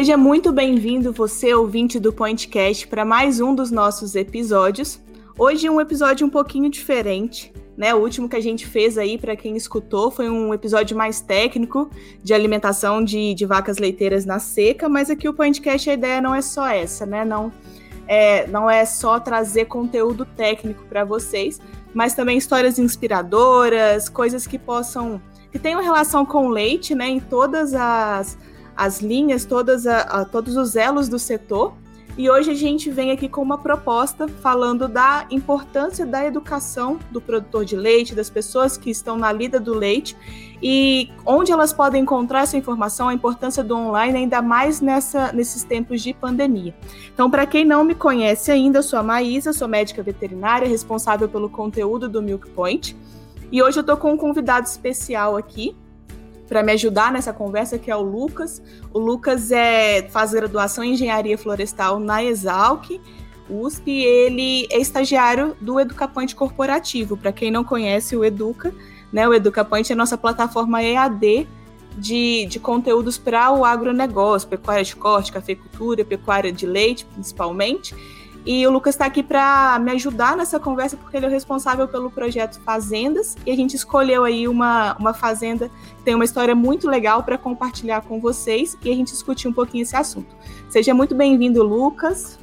Seja muito bem-vindo, você ouvinte do Pointcast, para mais um dos nossos episódios. Hoje um episódio um pouquinho diferente, né? O último que a gente fez aí, para quem escutou, foi um episódio mais técnico de alimentação de, de vacas leiteiras na seca, mas aqui o Pointcast a ideia não é só essa, né? Não é, não é só trazer conteúdo técnico para vocês, mas também histórias inspiradoras, coisas que possam que tenham relação com leite, né? Em todas as as linhas, todas a, a, todos os elos do setor. E hoje a gente vem aqui com uma proposta falando da importância da educação do produtor de leite, das pessoas que estão na lida do leite e onde elas podem encontrar essa informação, a importância do online, ainda mais nessa, nesses tempos de pandemia. Então, para quem não me conhece ainda, eu sou a Maísa, sou médica veterinária, responsável pelo conteúdo do Milk Point. E hoje eu estou com um convidado especial aqui, para me ajudar nessa conversa, que é o Lucas. O Lucas é, faz graduação em Engenharia Florestal na Exalc, USP, e ele é estagiário do Educapoint Corporativo. Para quem não conhece o Educa, né, o Educapoint é a nossa plataforma EAD de, de conteúdos para o agronegócio, pecuária de corte, cafeicultura, pecuária de leite, principalmente. E o Lucas está aqui para me ajudar nessa conversa, porque ele é o responsável pelo projeto Fazendas, e a gente escolheu aí uma, uma fazenda que tem uma história muito legal para compartilhar com vocês, e a gente discutir um pouquinho esse assunto. Seja muito bem-vindo, Lucas.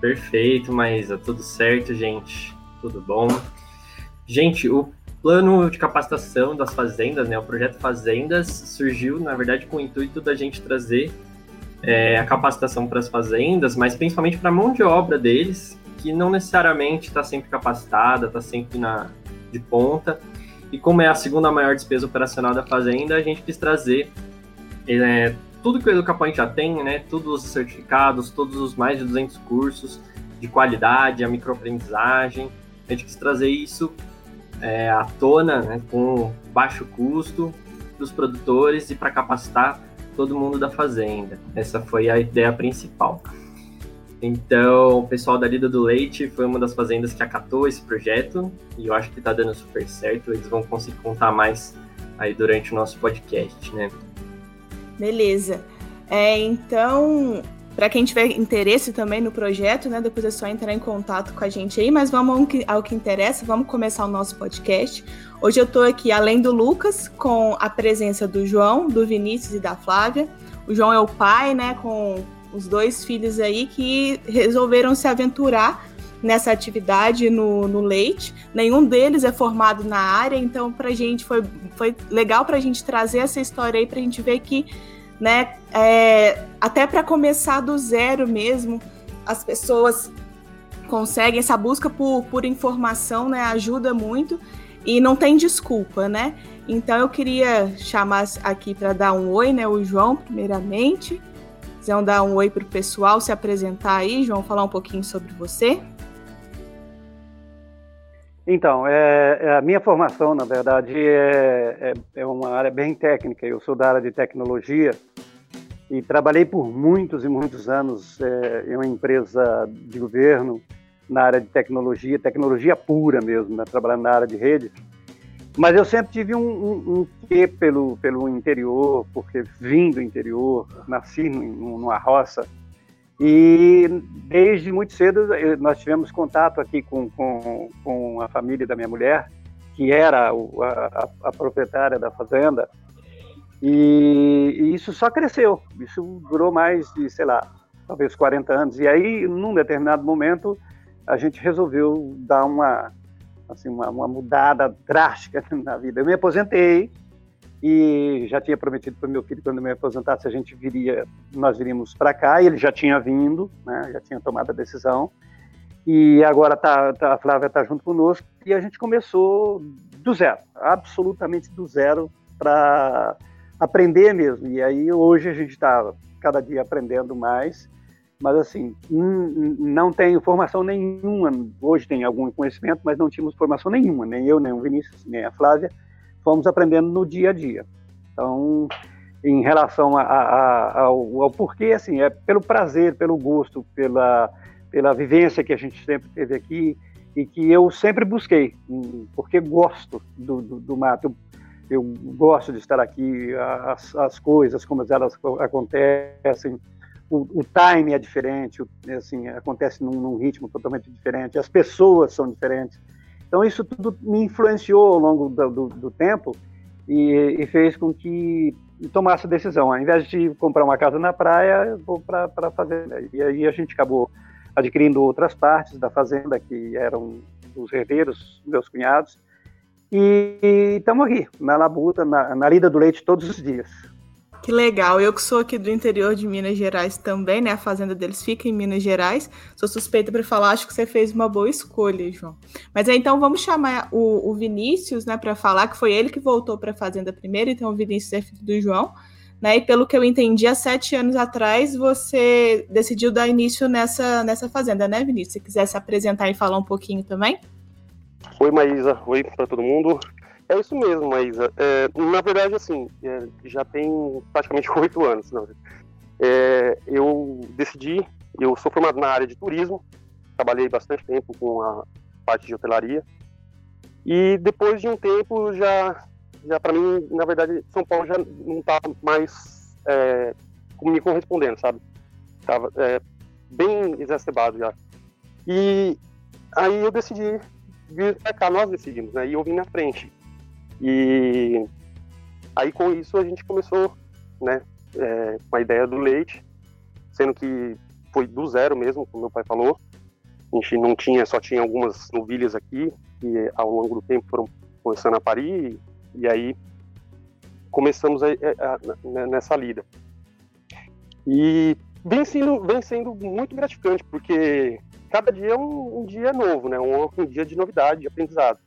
Perfeito, Maísa, tudo certo, gente? Tudo bom? Gente, o plano de capacitação das fazendas, né, o projeto Fazendas, surgiu, na verdade, com o intuito da gente trazer é, a capacitação para as fazendas, mas principalmente para a mão de obra deles, que não necessariamente está sempre capacitada, está sempre na, de ponta. E como é a segunda maior despesa operacional da fazenda, a gente quis trazer é, tudo que o Educapoint já tem, né, todos os certificados, todos os mais de 200 cursos de qualidade, a microaprendizagem. A gente quis trazer isso é, à tona, né, com baixo custo dos produtores e para capacitar todo mundo da fazenda. Essa foi a ideia principal. Então, o pessoal da Lida do Leite foi uma das fazendas que acatou esse projeto e eu acho que está dando super certo. Eles vão conseguir contar mais aí durante o nosso podcast, né? Beleza. É, então, para quem tiver interesse também no projeto, né, depois é só entrar em contato com a gente aí, mas vamos ao que, ao que interessa, vamos começar o nosso podcast. Hoje eu estou aqui, além do Lucas, com a presença do João, do Vinícius e da Flávia. O João é o pai, né, com os dois filhos aí que resolveram se aventurar nessa atividade no, no leite. Nenhum deles é formado na área, então para a gente foi, foi legal para a gente trazer essa história aí para a gente ver que, né, é, até para começar do zero mesmo, as pessoas conseguem essa busca por, por informação, né, ajuda muito. E não tem desculpa, né? Então eu queria chamar aqui para dar um oi, né? O João, primeiramente. Quiser dar um oi para o pessoal, se apresentar aí, João, falar um pouquinho sobre você. Então, é, é, a minha formação, na verdade, é, é, é, uma área bem técnica. Eu sou da área de tecnologia e trabalhei por muitos e muitos anos é, em uma empresa de governo na área de tecnologia, tecnologia pura mesmo, né, trabalhando na área de rede. Mas eu sempre tive um, um, um quê pelo, pelo interior, porque vim do interior, nasci numa roça. E desde muito cedo nós tivemos contato aqui com, com, com a família da minha mulher, que era o, a, a, proprietária da fazenda. E, e, isso só cresceu. Isso durou mais de, sei lá, talvez 40 anos. E aí, num determinado momento, a gente resolveu dar uma, assim, uma, uma mudada drástica na vida. Eu me aposentei e já tinha prometido para meu filho quando me aposentasse a gente viria, nós viríamos para cá. E ele já tinha vindo, né? Já tinha tomado a decisão. E agora tá, tá a Flávia está junto conosco e a gente começou do zero, absolutamente do zero para aprender mesmo. E aí hoje a gente está cada dia aprendendo mais. Mas, assim, não tenho formação nenhuma. Hoje tem algum conhecimento, mas não tínhamos formação nenhuma, nem eu, nem o Vinícius, nem a Flávia. Fomos aprendendo no dia a dia. Então, em relação a, a, ao, ao, porquê, assim, é pelo prazer, pelo gosto, pela, pela vivência que a gente sempre teve aqui e que eu sempre busquei, porque gosto do, do, do mato. Eu, eu, gosto de estar aqui, as, as coisas, como elas acontecem, o, o time é diferente, assim, acontece num, num, ritmo totalmente diferente, as pessoas são diferentes. Então, isso tudo me influenciou ao longo do, do, do tempo e, e, fez com que tomasse a decisão. Ao invés de comprar uma casa na praia, eu vou para a fazenda. E aí a gente acabou adquirindo outras partes da fazenda, que eram dos herdeiros, meus cunhados. E estamos aqui, na labuta, na, na lida do leite todos os dias. Que legal. Eu que sou aqui do interior de Minas Gerais também, né? A fazenda deles fica em Minas Gerais. Sou suspeita para falar, acho que você fez uma boa escolha, João. Mas então vamos chamar o, o Vinícius, né, para falar que foi ele que voltou para a fazenda primeiro, então o Vinícius é filho do João. Né, e pelo que eu entendi, há sete anos atrás você decidiu dar início nessa, nessa fazenda, né, Vinícius? Se quiser se apresentar e falar um pouquinho também. Oi, Maísa. Oi para todo mundo. É isso mesmo, Maísa. É, na verdade, assim, é, já tem praticamente oito anos. Não. É, eu decidi, eu sou formado na área de turismo, trabalhei bastante tempo com a parte de hotelaria, e depois de um tempo já, já para mim, na verdade, São Paulo já não estava mais é, me correspondendo, sabe? Tava é, bem exacerbado já. E aí eu decidi vir para cá, nós decidimos, né? E eu vim na frente. E aí com isso a gente começou, né, é, com a ideia do leite, sendo que foi do zero mesmo, como meu pai falou. A gente não tinha, só tinha algumas novilhas aqui, que ao longo do tempo foram começando a parir, e, e aí começamos a, a, a, nessa lida. E vem sendo, vem sendo muito gratificante, porque cada dia é um, um dia novo, né? Um, um, dia de novidade, de aprendizado.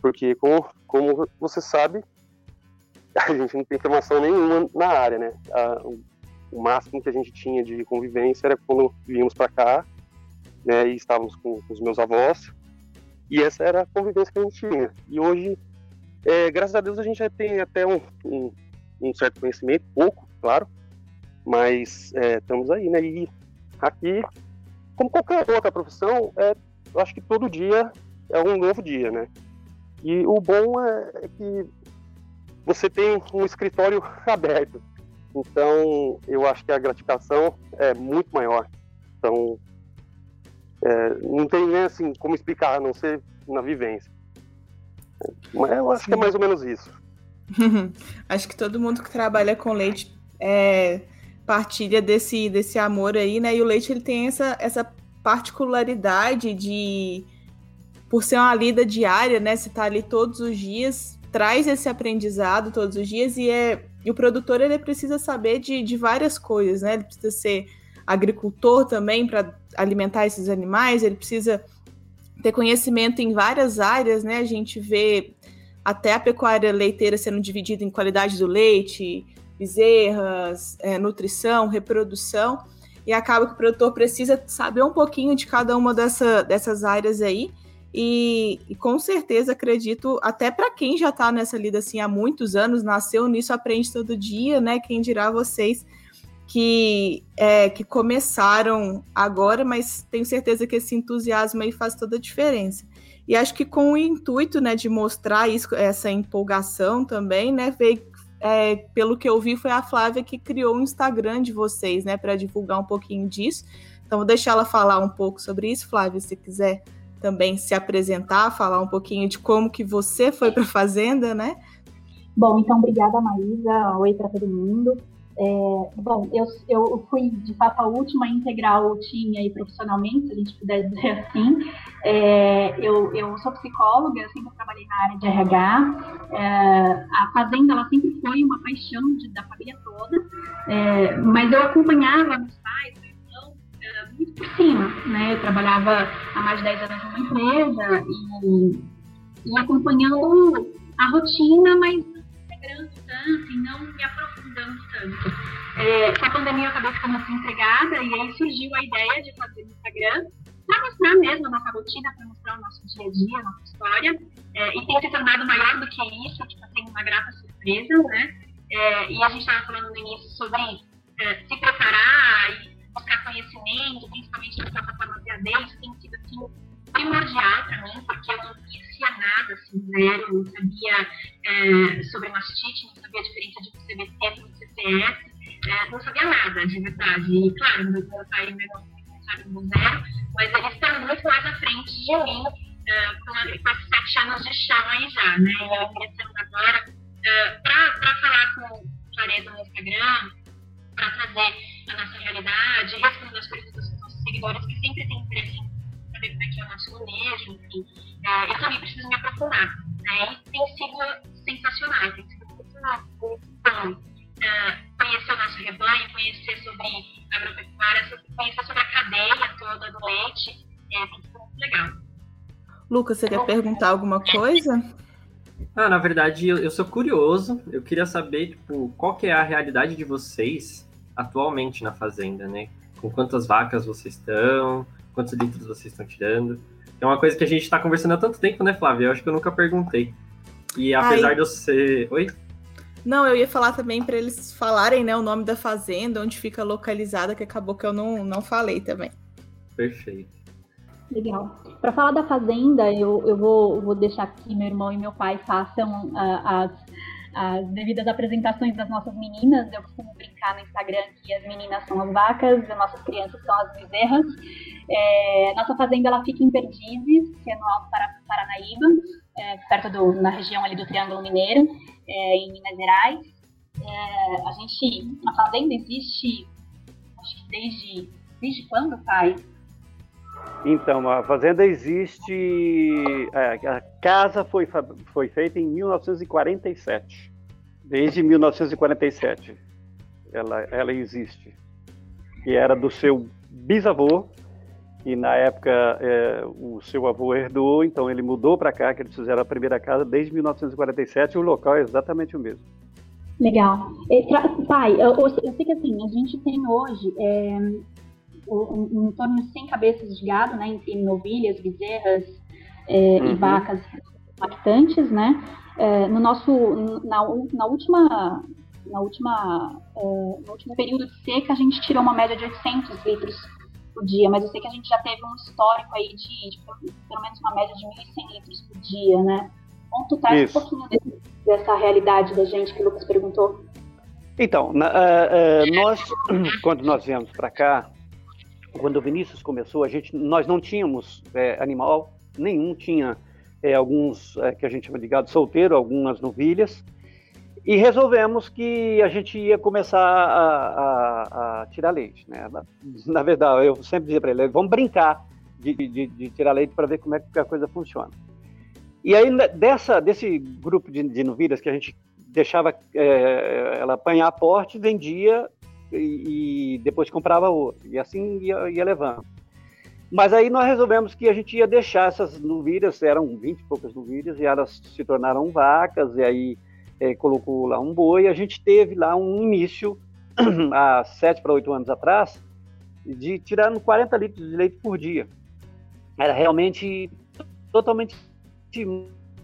Porque, como, como você sabe, a gente não tem formação nenhuma na área, né? A, o máximo que a gente tinha de convivência era quando vínhamos para cá, né? E estávamos com, com, os meus avós. E essa era a convivência que a gente tinha. E hoje, é, graças a Deus, a gente já tem até um, um, um certo conhecimento, pouco, claro, mas é, estamos aí, né? E aqui, como qualquer outra profissão, é, eu acho que todo dia é um novo dia, né? E o bom é, é que você tem um escritório aberto. Então, eu acho que a gratificação é muito maior. Então, é, não tem nem assim como explicar, a não ser na vivência. Mas eu acho Sim. que é mais ou menos isso. acho que todo mundo que trabalha com leite é, partilha desse, desse amor aí, né? E o leite ele tem essa, essa particularidade de por ser uma lida diária, né? Você tá ali todos os dias, traz esse aprendizado todos os dias e é e o produtor ele precisa saber de, de várias coisas, né? Ele precisa ser agricultor também para alimentar esses animais, ele precisa ter conhecimento em várias áreas, né? A gente vê até a pecuária leiteira sendo dividida em qualidade do leite, bezerras, é, nutrição, reprodução, e acaba que o produtor precisa saber um pouquinho de cada uma dessa, dessas áreas aí. E, e, com certeza acredito, até para quem já está nessa lida assim há muitos anos, nasceu nisso, aprende todo dia, né? Quem dirá vocês que, é, que começaram agora, mas tenho certeza que esse entusiasmo aí faz toda a diferença. E acho que com o intuito né, de mostrar isso, essa empolgação também, né? Veio, é, pelo que eu vi, foi a Flávia que criou o Instagram de vocês, né? Para divulgar um pouquinho disso. Então, vou deixar ela falar um pouco sobre isso, Flávia, se quiser também se apresentar, falar um pouquinho de como que você foi para a Fazenda, né? Bom, então, obrigada, Maísa. Oi para todo mundo. É, bom, eu, eu fui, de fato, a última integral time aí profissionalmente, se a gente puder dizer assim. É, eu, eu sou psicóloga, eu sempre trabalhei na área de RH. É, a Fazenda, ela sempre foi uma paixão de, da família toda, é, mas eu acompanhava meus pais, por cima, né? Eu trabalhava há mais de 10 anos numa empresa e, e acompanhando a rotina, mas não integrando tanto e não me aprofundando tanto. É, com a pandemia eu acabei ficando desempregada e aí surgiu a ideia de fazer no Instagram para mostrar mesmo a nossa rotina, para mostrar o nosso dia a dia, a nossa história. É, e tem se tornado maior do que isso, que está sendo uma grata surpresa, né? É, e a gente estava falando no início sobre é, se preparar e buscar conhecimento, principalmente nas plataformas de AD, isso tem sido assim, primordial para mim, porque eu não conhecia nada, assim, zero, não sabia é, sobre mastite, não sabia a diferença de CBC para um CPS, é, não sabia nada, de verdade. E, claro, meu pai e meu irmão começaram do zero, mas eles estão muito mais à frente de mim, é, com, com esses sete anos de chão aí já, né? E eu ingressando agora, é, para falar com clareza no Instagram, para trazer a nossa realidade, responder as perguntas dos nossos seguidores, que sempre têm interesse em saber como é que é o nosso manejo, enfim. É, eu também preciso me aprofundar. Né? E tem sido sensacional, tem sido muito bom é, conhecer o nosso rebanho, conhecer sobre agropecuária, conhecer sobre a cadeia toda do leite, é, tem sido muito legal. Lucas, você quer perguntar alguma coisa? Ah, na verdade, eu, eu, sou curioso. Eu queria saber, tipo, qual que é a realidade de vocês atualmente na fazenda, né? Com quantas vacas vocês estão, quantos litros vocês estão tirando. É uma coisa que a gente está conversando há tanto tempo, né, Flávia? Eu acho que eu nunca perguntei. E apesar Ai. de eu ser. Oi? Não, eu ia falar também para eles falarem né, o nome da fazenda, onde fica localizada, que acabou que eu não, não falei também. Perfeito. Legal. Para falar da fazenda, eu, eu vou, vou deixar que meu irmão e meu pai façam uh, as as devidas apresentações das nossas meninas. Eu costumo brincar no Instagram que as meninas são as vacas, as nossas crianças são as bezerras. É, nossa fazenda ela fica em Perdizes, que é no Alto Paranaíba, é, perto do, na região ali do Triângulo Mineiro, é, em Minas Gerais. É, a gente, a fazenda existe, acho que desde, desde quando, pai? Então, a fazenda existe. É, a casa foi, foi feita em 1947. Desde 1947 ela, ela existe. E era do seu bisavô, e na época é, o seu avô herdou, então ele mudou para cá, que eles fizeram a primeira casa desde 1947, e o local é exatamente o mesmo. Legal. pai, eu, eu, sei que assim, a gente tem hoje é, em, em torno de 100 cabeças de gado, né, entre novilhas, bezerras é, uhum. e vacas lactantes, né? É, no nosso, na, na última, na última, é, no último período de seca, a gente tirou uma média de 800 litros por dia, mas eu sei que a gente já teve um histórico aí de, de pelo menos uma média de 1.100 litros por dia, né? Tá um pouquinho desse, dessa realidade da gente que o Lucas perguntou. Então, na, uh, uh, nós, quando nós viemos para cá, quando o Vinícius começou, a gente, nós não tínhamos é, animal nenhum, tinha é, alguns é, que a gente chama de gado solteiro, algumas novilhas, e resolvemos que a gente ia começar a, a, a tirar leite. Né? Na, verdade, eu sempre dizia para ele, vamos brincar de, de, de tirar leite para ver como é que a coisa funciona. E aí, né, dessa, desse grupo de, de novilhas que a gente deixava é, ela apanhar porte, vendia e, depois comprava outro. E assim ia, ia, levando. Mas aí nós resolvemos que a gente ia deixar essas novilhas, eram 20 e poucas novilhas, e elas se tornaram vacas, e aí é, colocou lá um boi. A gente teve lá um início, há 7 para 8 anos atrás, de tirando 40 litros de leite por dia. Era realmente totalmente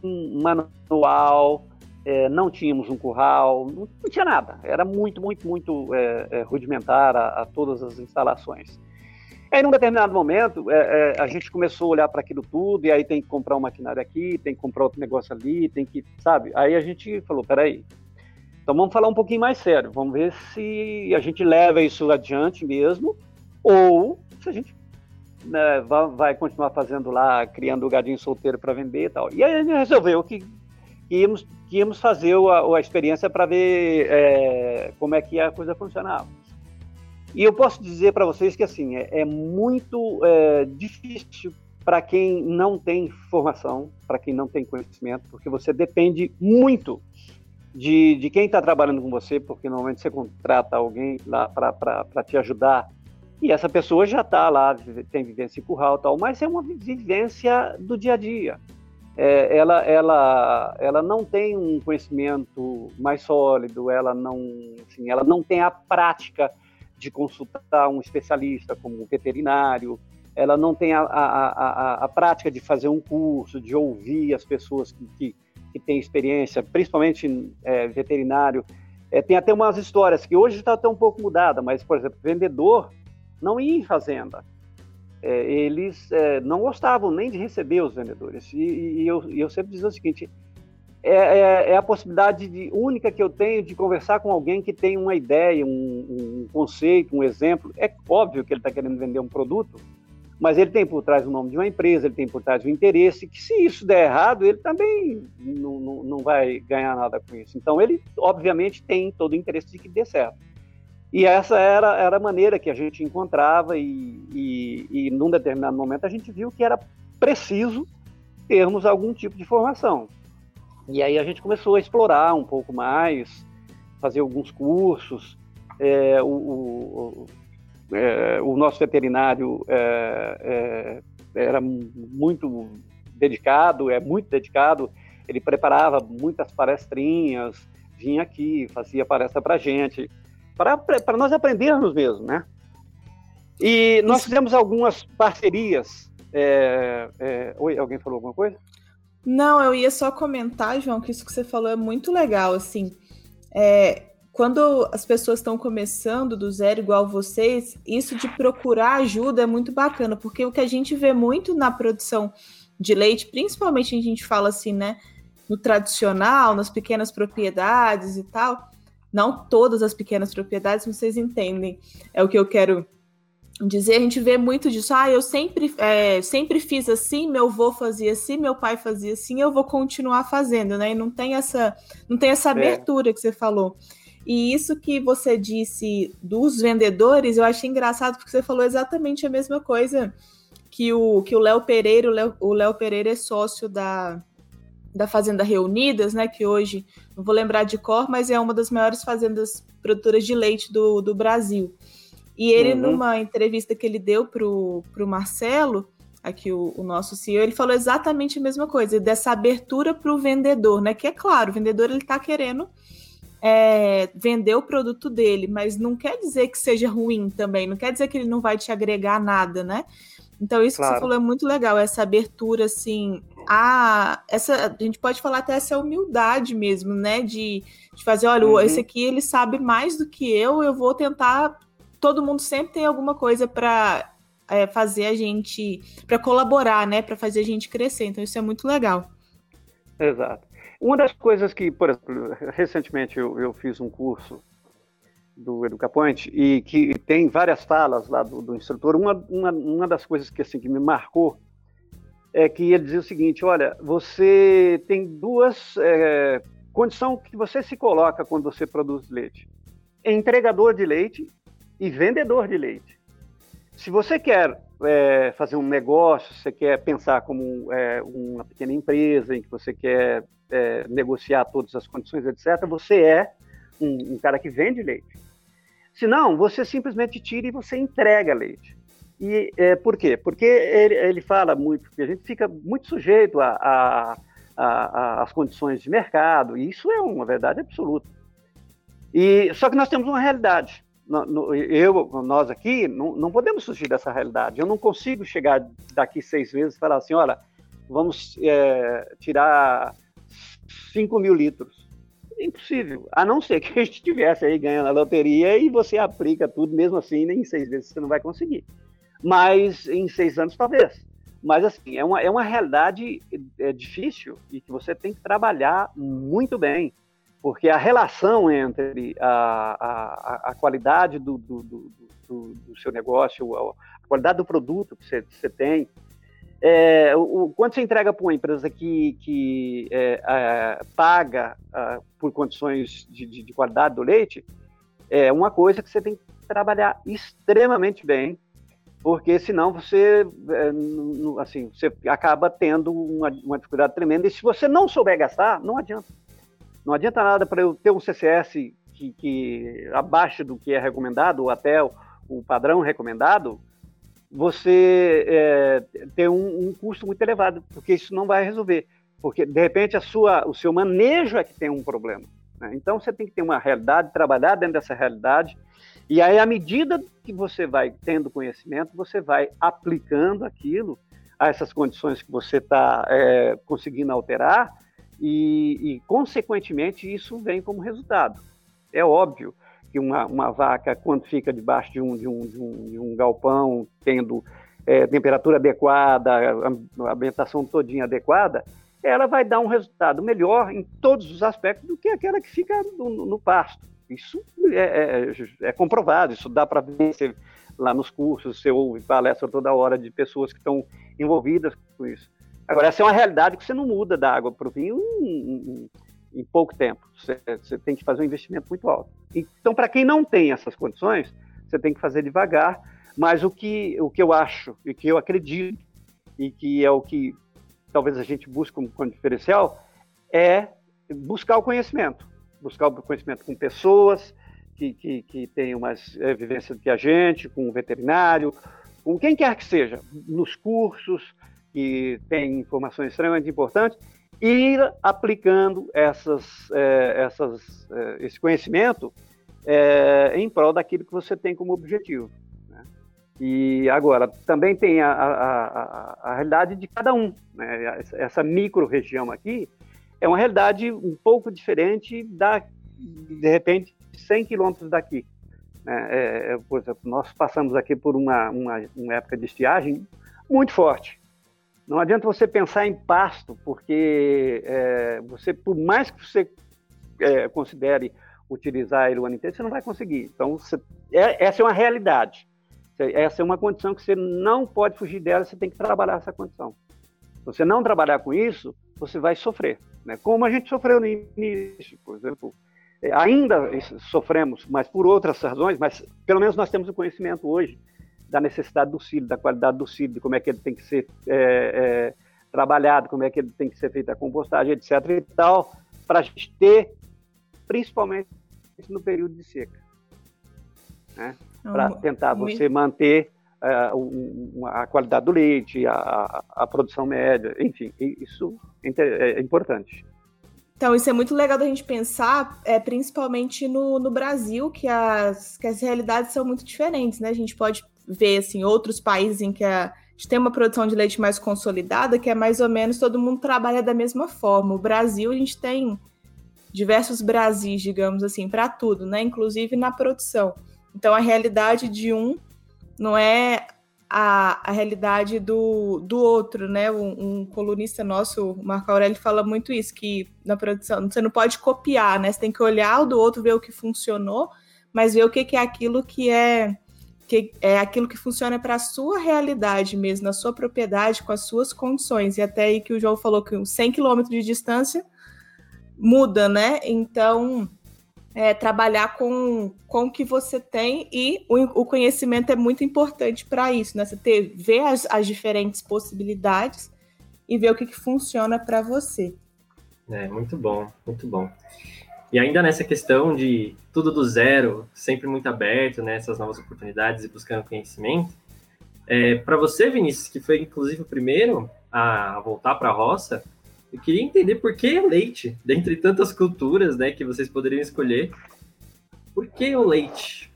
manual, é, não tínhamos um curral, não, não, tinha nada. Era muito, muito, muito é, é, rudimentar a, a, todas as instalações. Aí, num determinado momento, é, é, a gente começou a olhar para aquilo tudo, e aí tem que comprar um maquinário aqui, tem que comprar outro negócio ali, tem que, sabe? Aí a gente falou, peraí, então vamos falar um pouquinho mais sério, vamos ver se a gente leva isso adiante mesmo, ou se a gente né, vai, continuar fazendo lá, criando o gadinho solteiro para vender e tal. E aí a gente resolveu que íamos, que íamos fazer a, a experiência para ver é, como é que a coisa funcionava. E eu posso dizer para vocês que assim é, é muito é, difícil para quem não tem formação, para quem não tem conhecimento, porque você depende muito de, de quem está trabalhando com você, porque normalmente você contrata alguém lá para te ajudar e essa pessoa já está lá, tem vivência em curral e tal, mas é uma vivência do dia a dia. É, ela, ela, ela não tem um conhecimento mais sólido, ela não, assim, ela não tem a prática de consultar um especialista como um veterinário, ela não tem a, a, a, a prática de fazer um curso, de ouvir as pessoas que, que, que têm experiência, principalmente é, veterinário. É, tem até umas histórias que hoje está até um pouco mudada, mas, por exemplo, vendedor não ia em fazenda é, eles é, não gostavam nem de receber os vendedores. E, e, eu, eu, sempre dizia o seguinte: é, é, é, a possibilidade de, única que eu tenho de conversar com alguém que tem uma ideia, um, um conceito, um exemplo. É óbvio que ele está querendo vender um produto, mas ele tem por trás o nome de uma empresa, ele tem por trás o interesse, que se isso der errado, ele também não, não, não vai ganhar nada com isso. Então, ele, obviamente, tem todo o interesse de que dê certo. E essa era, era a maneira que a gente encontrava, e, e, e num determinado momento a gente viu que era preciso termos algum tipo de formação. E aí a gente começou a explorar um pouco mais, fazer alguns cursos. É, o, o, é, o, nosso veterinário é, é era muito dedicado, é muito dedicado. Ele preparava muitas palestrinhas, vinha aqui, fazia palestra para gente para nós aprendermos mesmo, né? E nós fizemos algumas parcerias. É, é... Oi, alguém falou alguma coisa? Não, eu ia só comentar, João, que isso que você falou é muito legal, assim. É, quando as pessoas estão começando do zero igual vocês, isso de procurar ajuda é muito bacana, porque o que a gente vê muito na produção de leite, principalmente a gente fala assim, né, no tradicional, nas pequenas propriedades e tal, não todas as pequenas propriedades, vocês entendem. É o que eu quero dizer. A gente vê muito disso. Ah, eu sempre, é, sempre fiz assim, meu avô fazia assim, meu pai fazia assim, eu vou continuar fazendo, né? E não tem essa, não tem essa é. abertura é. que você falou. E isso que você disse dos vendedores, eu achei engraçado porque você falou exatamente a mesma coisa que o que o Léo Pereira, o Léo Pereira é sócio da da Fazenda Reunidas, né, que hoje não vou lembrar de cor, mas é uma das maiores fazendas produtoras de leite do, do Brasil. E ele, uhum. numa entrevista que ele deu para o Marcelo, aqui o, o, nosso CEO, ele falou exatamente a mesma coisa, dessa abertura para o vendedor, né? Que é claro, o vendedor ele está querendo é, vender o produto dele, mas não quer dizer que seja ruim também, não quer dizer que ele não vai te agregar nada, né? Então, isso claro. que você falou é muito legal, essa abertura, assim, a, essa, a gente pode falar até essa humildade mesmo, né? De, de fazer, olha, uhum. esse aqui ele sabe mais do que eu, eu vou tentar. Todo mundo sempre tem alguma coisa para é, fazer a gente, para colaborar, né? Para fazer a gente crescer. Então, isso é muito legal. Exato. Uma das coisas que, por exemplo, recentemente eu, eu fiz um curso do EducaPoint e que tem várias falas lá do, do instrutor. Uma, uma, uma das coisas que assim que me marcou é que ele dizia o seguinte: olha, você tem duas é, condições que você se coloca quando você produz leite: entregador de leite e vendedor de leite. Se você quer é, fazer um negócio, você quer pensar como é, uma pequena empresa em que você quer é, negociar todas as condições, etc., você é um, um cara que vende leite. Se não, você simplesmente tira e você entrega leite. E é, por quê? Porque ele, ele fala muito que a gente fica muito sujeito às condições de mercado, e isso é uma verdade absoluta. E, só que nós temos uma realidade. Eu, nós aqui, não, não podemos fugir dessa realidade. Eu não consigo chegar daqui seis meses e falar assim: olha, vamos é, tirar 5 mil litros impossível. A não ser que a gente estivesse aí ganhando a loteria e você aplica tudo, mesmo assim, nem em seis vezes você não vai conseguir. Mas em seis anos, talvez. Mas, assim, é uma, é uma realidade é, difícil e que você tem que trabalhar muito bem, porque a relação entre a, a, a qualidade do, do, do, do, seu negócio, a qualidade do produto que você, você tem, é, o, quando você entrega para uma empresa que, que é, é, paga por condições de, de, de, qualidade do leite, é uma coisa que você tem que trabalhar extremamente bem, porque senão você, é, assim, você acaba tendo uma, uma dificuldade tremenda. E se você não souber gastar, não adianta. Não adianta nada para eu ter um CCS que, que abaixo do que é recomendado, ou até o, o padrão recomendado, você é, ter um, um, custo muito elevado, porque isso não vai resolver. porque de repente a sua, o seu manejo é que tem um problema. Né? Então você tem que ter uma realidade, trabalhar dentro dessa realidade, e aí à medida que você vai tendo conhecimento, você vai aplicando aquilo a essas condições que você está é, conseguindo alterar, e, e, consequentemente isso vem como resultado. É óbvio que uma, uma vaca, quando fica debaixo de um, de um, de um, de um galpão, tendo é, temperatura adequada, ambientação todinha adequada, ela vai dar um resultado melhor em todos os aspectos do que aquela que fica no, no pasto. Isso é, é, é, comprovado, isso dá para ver você, lá nos cursos, você ouve palestra toda hora de pessoas que estão envolvidas com isso. Agora, essa é uma realidade que você não muda da água para o vinho em, em, em, pouco tempo. Você, você, tem que fazer um investimento muito alto. Então, para quem não tem essas condições, você tem que fazer devagar. Mas o que, o que eu acho e que eu acredito, e que é o que talvez a gente busque como, como diferencial, é buscar o conhecimento. Buscar o conhecimento com pessoas que, que, que tenham mais é, vivência do que a gente, com um veterinário, com quem quer que seja, nos cursos, que tem informações extremamente importantes, ir aplicando essas, é, essas, é, esse conhecimento é, em prol daquilo que você tem como objetivo. Né? E agora, também tem a, a, a, a realidade de cada um. Né? Essa micro-região aqui é uma realidade um pouco diferente da, de repente, 100 quilômetros daqui. Né? É, é, por exemplo, nós passamos aqui por uma, uma, uma época de estiagem muito forte. Não adianta você pensar em pasto, porque é, você, por mais que você é, considere utilizar ele o ano inteiro, você não vai conseguir. Então, você, é, essa é uma realidade. Essa é uma condição que você não pode fugir dela, você tem que trabalhar essa condição. Se você não trabalhar com isso, você vai sofrer. Né? Como a gente sofreu no início, por exemplo. É, ainda sofremos, mas por outras razões, mas pelo menos nós temos o conhecimento hoje da necessidade do cílio, da qualidade do cílio, de como é que ele tem que ser é, é, trabalhado, como é que ele tem que ser feita a compostagem, etc. e tal, para a gente ter, principalmente no período de seca. Né? Para tentar você manter uh, a qualidade do leite, a, a, produção média, enfim, isso é importante. Então, isso é muito legal da gente pensar, é, principalmente no, no Brasil, que as, que as realidades são muito diferentes, né? A gente pode ver assim, outros países em que a gente tem uma produção de leite mais consolidada, que é mais ou menos todo mundo trabalha da mesma forma. O Brasil, a gente tem diversos Brasis, digamos assim, para tudo, né? Inclusive na produção. Então a realidade de um não é a, a realidade do, do outro, né? Um, um colunista nosso, o Marco Aurélio, fala muito isso, que na produção você não pode copiar, né? Você tem que olhar o do outro, ver o que funcionou, mas ver o que, que é aquilo que é que é aquilo que funciona para a sua realidade mesmo, na sua propriedade, com as suas condições. E até aí que o João falou que 100 quilômetros de distância muda, né? Então, é, trabalhar com, com o que você tem e o, o conhecimento é muito importante para isso, né? Você ter, ver as, as diferentes possibilidades e ver o que, que funciona para você. É, muito bom, muito bom. E ainda nessa questão de tudo do zero, sempre muito aberto, né, essas novas oportunidades e buscando conhecimento, é, para você, Vinícius, que foi inclusive o primeiro a voltar para a roça, eu queria entender por que leite, dentre tantas culturas né, que vocês poderiam escolher, por que o leite?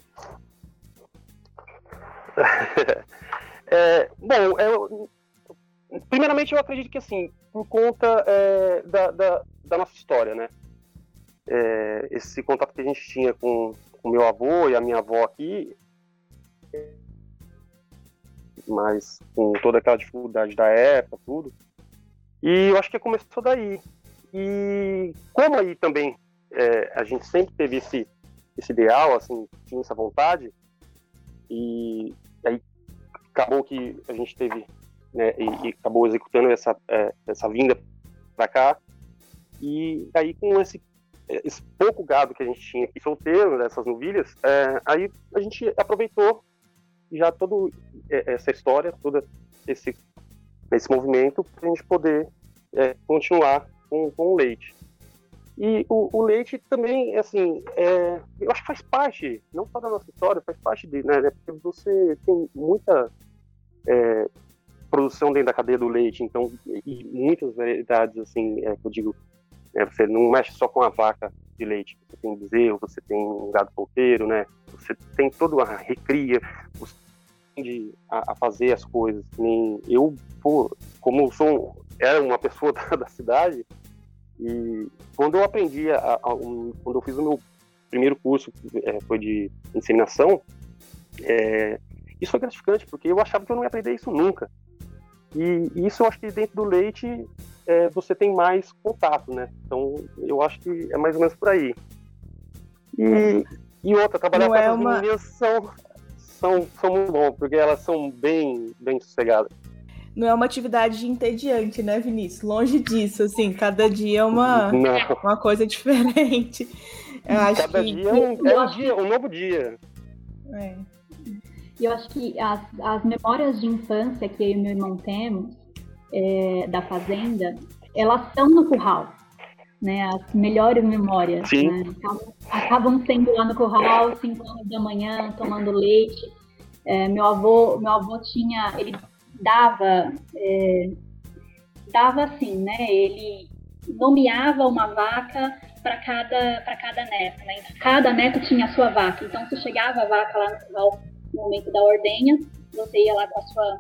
é, bom, eu, primeiramente eu acredito que assim, por conta é, da, da, da nossa história, né? é, esse contato que a gente tinha com o meu avô e a minha avó aqui, mas com toda aquela dificuldade da época, tudo. E eu acho que começou daí. E como aí também é, a gente sempre teve esse, esse ideal, assim, tinha essa vontade, e aí acabou que a gente teve, né, e, e acabou executando essa, é, essa vinda para cá, e aí com esse esse pouco gado que a gente tinha aqui solteiro, dessas novilhas, é, aí a gente aproveitou já toda é, essa história, todo esse, esse movimento, para a gente poder é, continuar com, com o leite. E o, o leite também, assim, é, eu acho que faz parte, não só da nossa história, faz parte de, né, porque você tem muita é, produção dentro da cadeia do leite, então, e muitas variedades, assim, é, que eu digo, é, você não mexe só com a vaca de leite, você tem bezerro, você tem um gado polteiro, né? Você tem toda a recria, você tende a, a fazer as coisas. Nem eu, pô, como eu sou, era uma pessoa da, da cidade, e quando eu aprendi, a, a, um, quando eu fiz o meu primeiro curso, é, foi de inseminação, é, isso foi gratificante, porque eu achava que eu não ia aprender isso nunca. E, e isso eu acho que dentro do leite é, você tem mais contato, né? Então eu acho que é mais ou menos por aí. E, e outra, trabalhar não com é as uma... meninas são, são, são muito bom, porque elas são bem, bem sossegadas. Não é uma atividade entediante, né, Vinícius? Longe disso, assim, cada dia é uma, uma coisa diferente. Eu acho cada que... dia é um, é um dia, um novo dia. É. E eu acho que as, as memórias de infância que eu e meu irmão temos é, da fazenda, elas estão no curral, né? As melhores memórias. Sim. Né? Acabam, acabam sendo lá no curral, 5 horas da manhã, tomando leite. É, meu avô, meu avô tinha, ele dava, é, dava assim, né? Ele nomeava uma vaca para cada para cada neto, né? Então, cada neto tinha a sua vaca. Então, se chegava a vaca lá no curral no momento da ordenha, você ia lá com a sua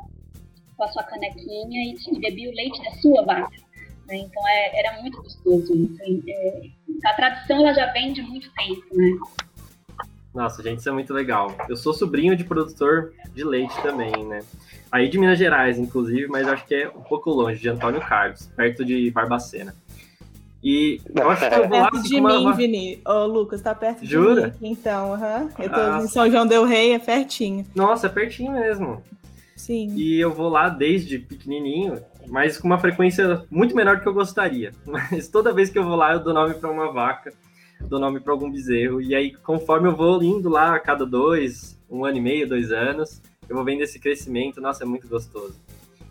com a sua canequinha e bebia o leite da sua vaca. Né? Então é, era muito gostoso isso. É, a tradição ela já vem de muito tempo, né? Nossa, gente, isso é muito legal. Eu sou sobrinho de produtor de leite também, né? Aí de Minas Gerais, inclusive, mas acho que é um pouco longe, de Antônio Carlos, perto de Barbacena. E eu acho que eu vou perto lá de mim, uma... Vini. Ô, Lucas, tá perto Jura? de mim. Então. Uhum. Eu tô ah. em São João del Rei, é pertinho. Nossa, é pertinho mesmo. Sim. E eu vou lá desde pequenininho, mas com uma frequência muito menor do que eu gostaria. Mas toda vez que eu vou lá, eu dou nome para uma vaca, dou nome para algum bezerro. E aí, conforme eu vou indo lá a cada dois, um ano e meio, dois anos, eu vou vendo esse crescimento. Nossa, é muito gostoso.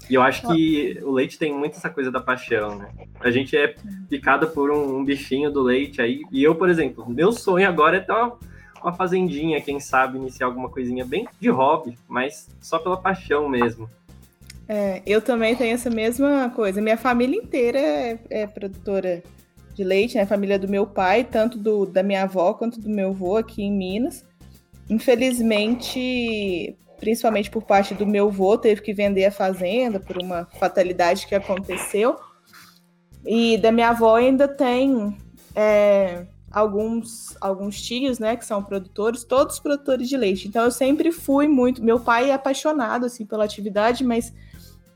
E eu acho que o leite tem muito essa coisa da paixão, né? A gente é picada por um, um bichinho do leite aí. E eu, por exemplo, meu sonho agora é ter uma uma fazendinha, quem sabe iniciar alguma coisinha bem de hobby, mas só pela paixão mesmo. É, eu também tenho essa mesma coisa. Minha família inteira é, é produtora de leite, né? A família do meu pai, tanto do, da minha avó quanto do meu avô aqui em Minas. Infelizmente, principalmente por parte do meu avô, teve que vender a fazenda por uma fatalidade que aconteceu. E da minha avó ainda tem é, alguns alguns tios, né, que são produtores, todos produtores de leite. Então eu sempre fui muito, meu pai é apaixonado assim pela atividade, mas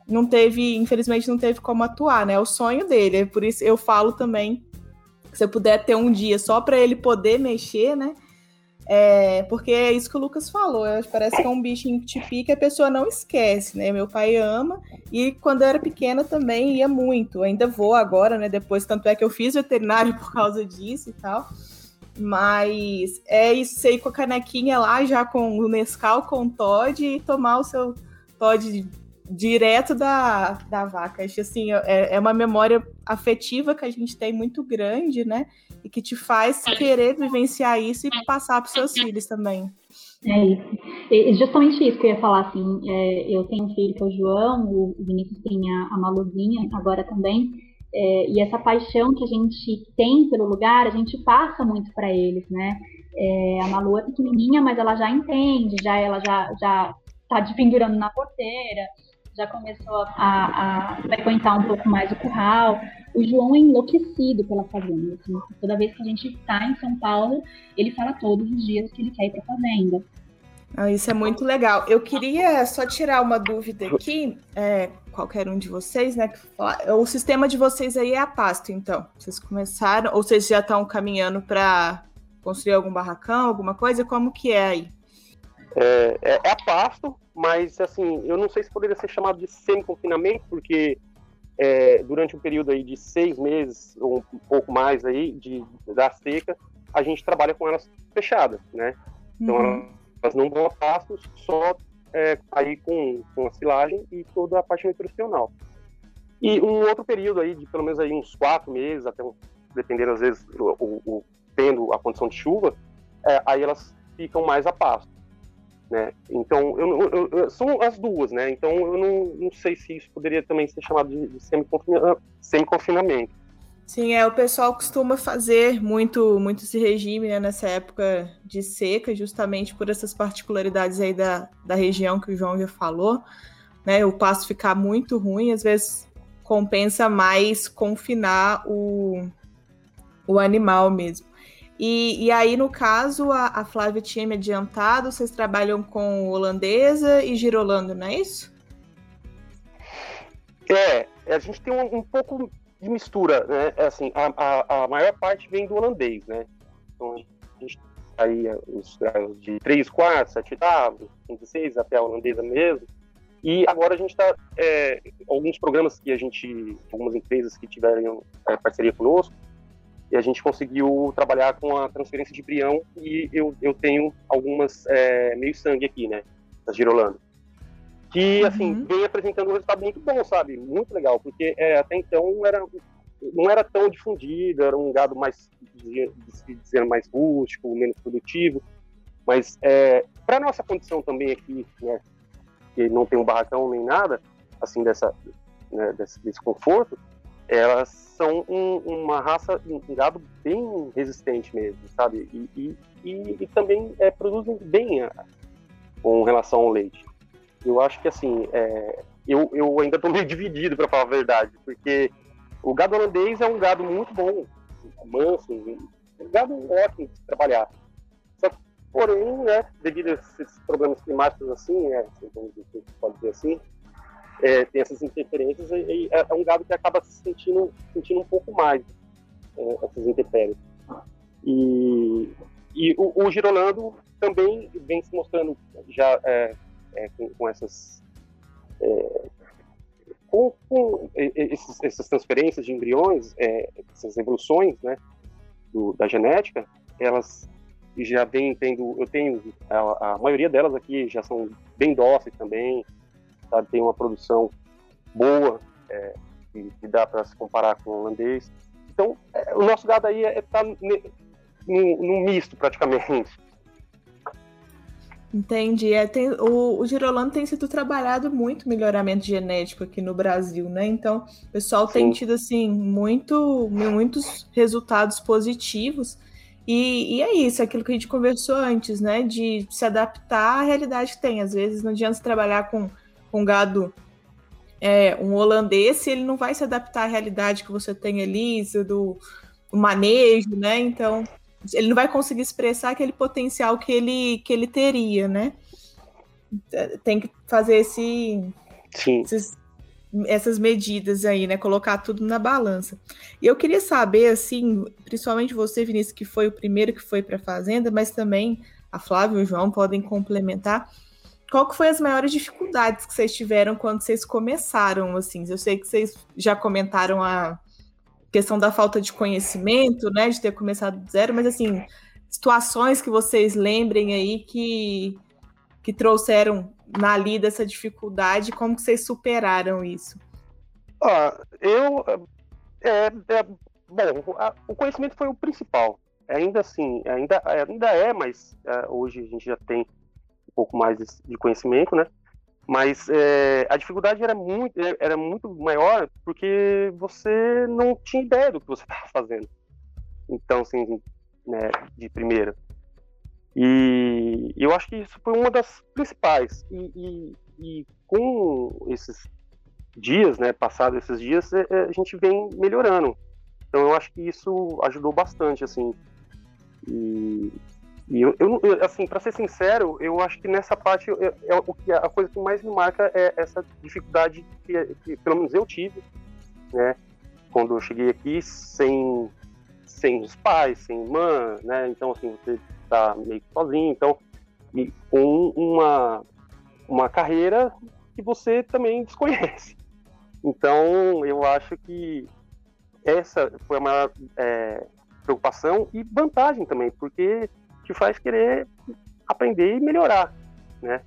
não teve, infelizmente não teve como atuar, né? É o sonho dele. É por isso eu falo também se eu puder ter um dia só para ele poder mexer, né? É, porque é isso que o Lucas falou. Parece que é um bichinho que te pica a pessoa não esquece, né? Meu pai ama e quando eu era pequena também ia muito. Ainda vou agora, né? Depois, tanto é que eu fiz veterinário por causa disso e tal. Mas é isso aí com a canequinha lá, já com o Nescau, com o Todd e tomar o seu Todd direto da, da vaca. Acho assim, é, é uma memória afetiva que a gente tem muito grande, né? E que te faz querer vivenciar isso e passar para os seus filhos também. É isso. E justamente isso que eu ia falar, assim, é, eu tenho um filho que é o João, o Vinícius tem a, a Maluzinha agora também, é, e essa paixão que a gente tem pelo lugar, a gente passa muito para eles, né? É, a Malu é pequenininha, mas ela já entende, já ela já já tá de pendurando na porteira, já começou a, a, frequentar um pouco mais o curral. O João é enlouquecido pela fazenda. Assim, toda vez que a gente está em São Paulo, ele fala todos os dias que ele quer ir para a fazenda. Ah, isso é muito legal. Eu queria só tirar uma dúvida aqui, é, qualquer um de vocês, né? O sistema de vocês aí é a pasto, então. Vocês começaram, ou vocês já estão caminhando para construir algum barracão, alguma coisa? Como que é aí? É, é, é a pasto, mas assim, eu não sei se poderia ser chamado de semi-confinamento, porque é, durante um período aí de seis meses, ou um pouco mais aí, de, da seca, a gente trabalha com elas fechadas, né? Então uhum. elas não vão a pastos, só é, aí com, com a silagem e toda a parte nutricional. E um outro período aí, de pelo menos aí uns quatro meses, até dependendo às vezes, o, o, tendo a condição de chuva, é, aí elas ficam mais a pasto. Né? Então, eu, eu, são as duas, né? Então, eu não, não sei se isso poderia também ser chamado de, de semi-confinamento. Sim, é, o pessoal costuma fazer muito, muito esse regime né, nessa época de seca, justamente por essas particularidades aí da, da região que o João já falou, né? O pasto ficar muito ruim, às vezes compensa mais confinar o, o animal mesmo. E, e aí, no caso, a, a Flávia tinha me adiantado, vocês trabalham com holandesa e girolando, não é isso? É, a gente tem um, um pouco de mistura, né? É assim, a, a, a, maior parte vem do holandês, né? Então, a gente aí os graus de 3 quartos, 7 oitavos, 5 até a holandesa mesmo. E agora a gente está, é, alguns programas que a gente, algumas empresas que tiveram é, parceria conosco, e a gente conseguiu trabalhar com a transferência de embrião e eu, eu tenho algumas é, meio sangue aqui, né, da Girolando. Que, uhum. assim, vem apresentando um resultado muito bom, sabe? Muito legal, porque é, até então era, não era tão difundido, era um gado mais, dizendo, mais rústico, menos produtivo, mas é, para nossa condição também aqui, né, que não tem um barracão nem nada, assim, dessa, né, desse, desse conforto, elas são um, uma raça, um gado bem resistente mesmo, sabe? E, e, e, e também é, produzem bem a, com relação ao leite. Eu acho que, assim, é, eu, eu ainda estou meio dividido, para falar a verdade, porque o gado holandês é um gado muito bom, manso, um gado ótimo de trabalhar. Só que, porém, né, devido a esses problemas climáticos assim, é, pode dizer assim, é, tem essas interferências e, é, é, um gado que acaba se sentindo, sentindo um pouco mais é, essas intempéries. E, e o, o, Girolando também vem se mostrando já é, é com, com, essas com, com esses, essas transferências de embriões, essas evoluções, né, do, da genética, elas já vem tendo, eu tenho a, a maioria delas aqui já são bem dóceis também, sabe? Tem uma produção boa, é, que, que, dá para se comparar com o holandês. Então, é, o nosso gado aí está é, é num misto, praticamente. Entendi. É, tem, o, o Girolando tem sido trabalhado muito melhoramento genético aqui no Brasil, né? Então, o pessoal Sim. tem tido, assim, muito, muitos resultados positivos. E, e, é isso, aquilo que a gente conversou antes, né? De se adaptar à realidade que tem. Às vezes não adianta trabalhar com com gado é, um holandês, ele não vai se adaptar à realidade que você tem ali, do, do manejo, né? Então, ele não vai conseguir expressar aquele potencial que ele, que ele teria, né? Tem que fazer esse, esses, essas medidas aí, né? Colocar tudo na balança. E eu queria saber, assim, principalmente você, Vinícius, que foi o primeiro que foi para a Fazenda, mas também a Flávia e o João podem complementar qual que foi as maiores dificuldades que vocês tiveram quando vocês começaram, assim? Eu sei que vocês já comentaram a questão da falta de conhecimento, né, de ter começado do zero, mas assim, situações que vocês lembrem aí que que trouxeram na lida essa dificuldade, como que vocês superaram isso? Ah, eu é, é bom, a, o conhecimento foi o principal. Ainda assim, ainda ainda é, mas é, hoje a gente já tem pouco mais de conhecimento, né? Mas é, a dificuldade era muito, é, era muito maior porque você não tinha ideia do que você estava fazendo. Então, assim, né, de primeira. E eu acho que isso foi uma das principais. E, e, e com esses dias, né, passados esses dias, é, é, a gente vem melhorando. Então, eu acho que isso ajudou bastante, assim. E, e eu, eu, assim, para ser sincero, eu acho que nessa parte eu, eu, o que a coisa que mais me marca é essa dificuldade que, que, pelo menos eu tive, né, quando eu cheguei aqui sem sem os pais, sem irmã, né? Então assim, você tá meio sozinho, então e com uma uma carreira que você também desconhece. Então, eu acho que essa foi a maior é, preocupação e vantagem também, porque te faz querer aprender e melhorar, né?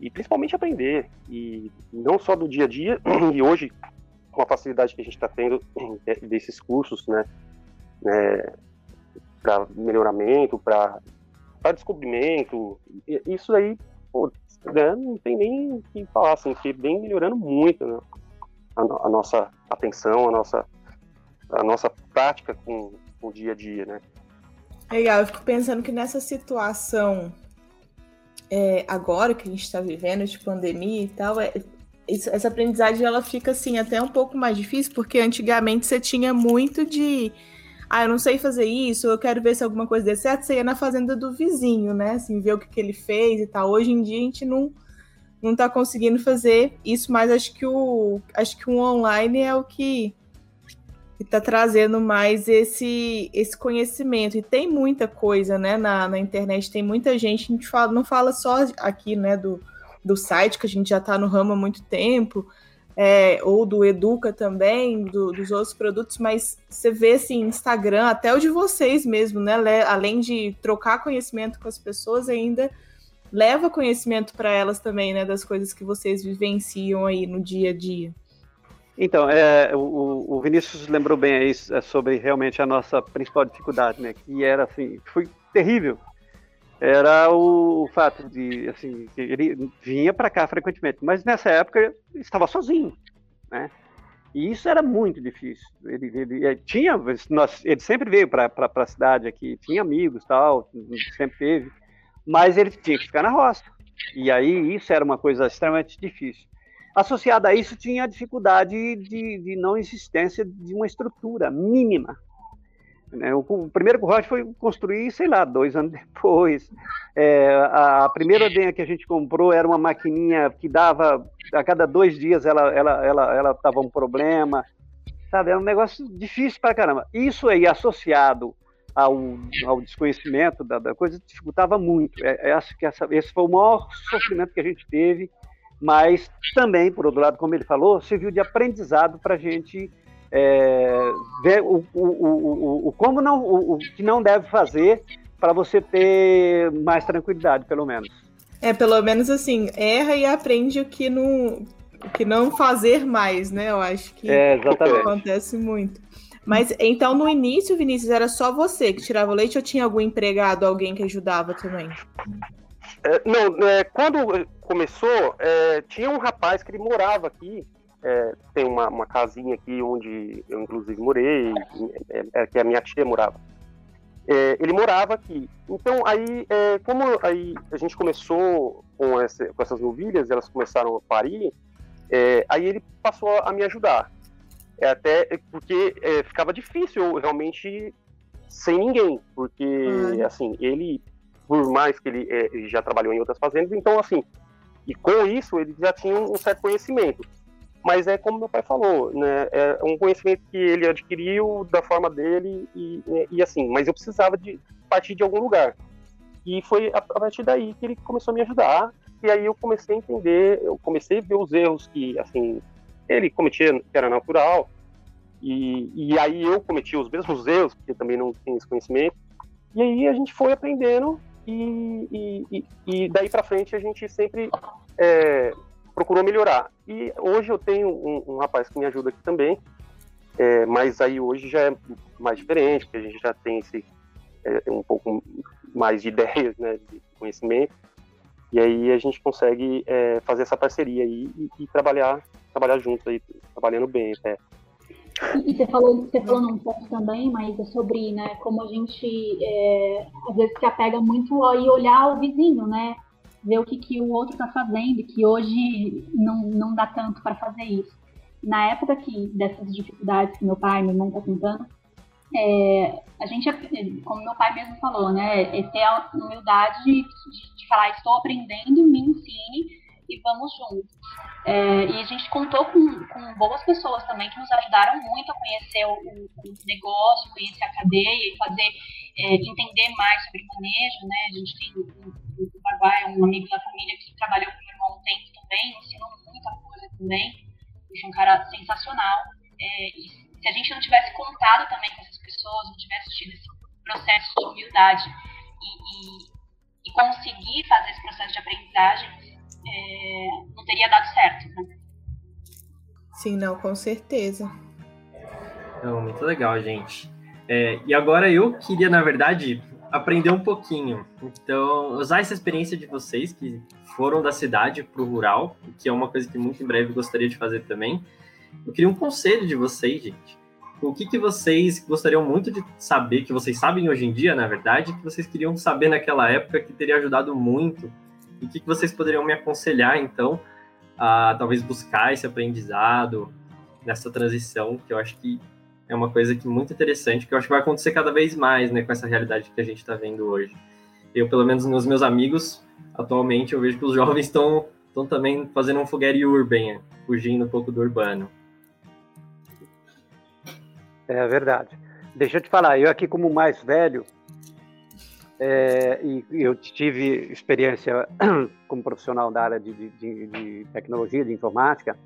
E principalmente aprender, e não só do dia a dia, e hoje, com a facilidade que a gente está tendo desses cursos, né, né para melhoramento, para descobrimento, isso aí pô, né, não tem nem o que falar, assim, que vem melhorando muito né, a, a, nossa atenção, a nossa, a nossa prática com o dia a dia, né? Legal, eu fico pensando que nessa situação é, agora que a gente está vivendo de pandemia e tal, é, essa aprendizagem ela fica assim até um pouco mais difícil, porque antigamente você tinha muito de ah, eu não sei fazer isso, eu quero ver se alguma coisa der certo, você ia na fazenda do vizinho, né? Assim, ver o que, que ele fez e tal. Hoje em dia a gente não não tá conseguindo fazer isso, mas acho que o acho que o online é o que está trazendo mais esse esse conhecimento e tem muita coisa, né, na, na internet, tem muita gente, a gente fala, não fala só aqui, né, do, do site que a gente já está no ramo há muito tempo, é, ou do Educa também, do, dos outros produtos, mas você vê assim, Instagram, até o de vocês mesmo, né? Além de trocar conhecimento com as pessoas, ainda leva conhecimento para elas também, né? Das coisas que vocês vivenciam aí no dia a dia. Então, é, o, o Vinícius lembrou bem aí é, sobre realmente a nossa principal dificuldade, né? Que era assim, foi terrível era o, fato de, assim, ele vinha para cá frequentemente, mas nessa época estava sozinho, né? E isso era muito difícil. Ele, ele, ele tinha, nós, ele sempre veio para a cidade aqui, tinha amigos, tal, sempre teve, mas ele tinha que ficar na roça. E aí isso era uma coisa extremamente difícil. Associado a isso tinha a dificuldade de, de não existência de uma estrutura mínima né? O, primeiro currote foi construir, sei lá, dois anos depois. É, a, primeira ordenha que a gente comprou era uma maquininha que dava, a cada dois dias ela ela ela ela um problema, sabe? Era um negócio difícil para caramba. Isso aí associado ao, ao desconhecimento da, da coisa dificultava muito. É, é, acho que essa, esse foi o maior sofrimento que a gente teve, mas também, por outro lado, como ele falou, serviu de aprendizado para a gente é, ver o, o, o, o, como não, o, que não deve fazer para você ter mais tranquilidade, pelo menos. É, pelo menos assim, erra e aprende o que não, que não fazer mais, né? Eu acho que é, acontece muito. Mas então no início, Vinícius, era só você que tirava o leite ou tinha algum empregado, alguém que ajudava também? É, não, é, quando começou, é, tinha um rapaz que ele morava aqui é, tem uma, uma, casinha aqui onde eu inclusive morei, é, é, que a minha tia morava. É, ele morava aqui. Então aí, é, como aí a gente começou com, essa, com, essas novilhas, elas começaram a parir, é, aí ele passou a me ajudar. até porque ficava difícil realmente sem ninguém, porque uhum. assim ele, por mais que ele, ele já trabalhou em outras fazendas, então assim, e com isso ele já tinha um certo conhecimento mas é como meu pai falou, né? É um conhecimento que ele adquiriu da forma dele e, e assim, mas eu precisava de partir de algum lugar. E foi a, partir daí que ele começou a me ajudar. E aí eu comecei a entender, eu comecei a ver os erros que, assim, ele cometia, que era natural. E, e aí eu cometi os mesmos erros, porque também não tinha esse conhecimento. E aí a gente foi aprendendo e, e, e daí para frente a gente sempre é, procurou melhorar. E hoje eu tenho um, um rapaz que me ajuda aqui também, é, mas aí hoje já é mais diferente, porque a gente já tem esse é, um pouco mais de ideias, né, de conhecimento, e aí a gente consegue é, fazer essa parceria aí e, e, trabalhar, trabalhar juntos aí, trabalhando bem até. E você falou, você falou num ponto também, mas é sobre, né, como a gente é, às vezes se apega muito a ir olhar o vizinho, né? ver o que, que o outro está fazendo, que hoje não, não dá tanto para fazer isso. Na época que dessas dificuldades que meu pai e meu irmão estão tá contando, é, a gente, como meu pai mesmo falou, né, é ter a humildade de, de, de falar, estou aprendendo, me ensine e vamos juntos. É, e a gente contou com, com, boas pessoas também que nos ajudaram muito a conhecer o, o negócio, conhecer a cadeia e fazer é, entender mais sobre manejo, né? A gente tem o Paraguai, um amigo da família que trabalhou com o irmão um tempo também, ensinou muita coisa também. Ele um cara sensacional. É, e se a gente não tivesse contado também com essas pessoas, não tivesse tido esse processo de humildade e, e, e conseguir fazer esse processo de aprendizagem, é, não teria dado certo, né? Sim, não, com certeza. Não, muito legal, gente. É, e agora eu queria, na verdade, aprender um pouquinho. Então, usar essa experiência de vocês que foram da cidade para o rural, que é uma coisa que muito em breve gostaria de fazer também. Eu queria um conselho de vocês, gente. O que, que vocês gostariam muito de saber, que vocês sabem hoje em dia, na verdade, que vocês queriam saber naquela época que teria ajudado muito? O que, que vocês poderiam me aconselhar, então, a talvez buscar esse aprendizado nessa transição, que eu acho que é uma coisa que muito interessante, que eu acho que vai acontecer cada vez mais, né, com essa realidade que a gente está vendo hoje. Eu, pelo menos nos meus amigos, atualmente, eu vejo que os jovens estão estão também fazendo um foguete urban, fugindo um pouco do urbano. É verdade. Deixa eu te falar, eu aqui como mais velho, é, e eu tive experiência como profissional da área de, de, de tecnologia, de informática,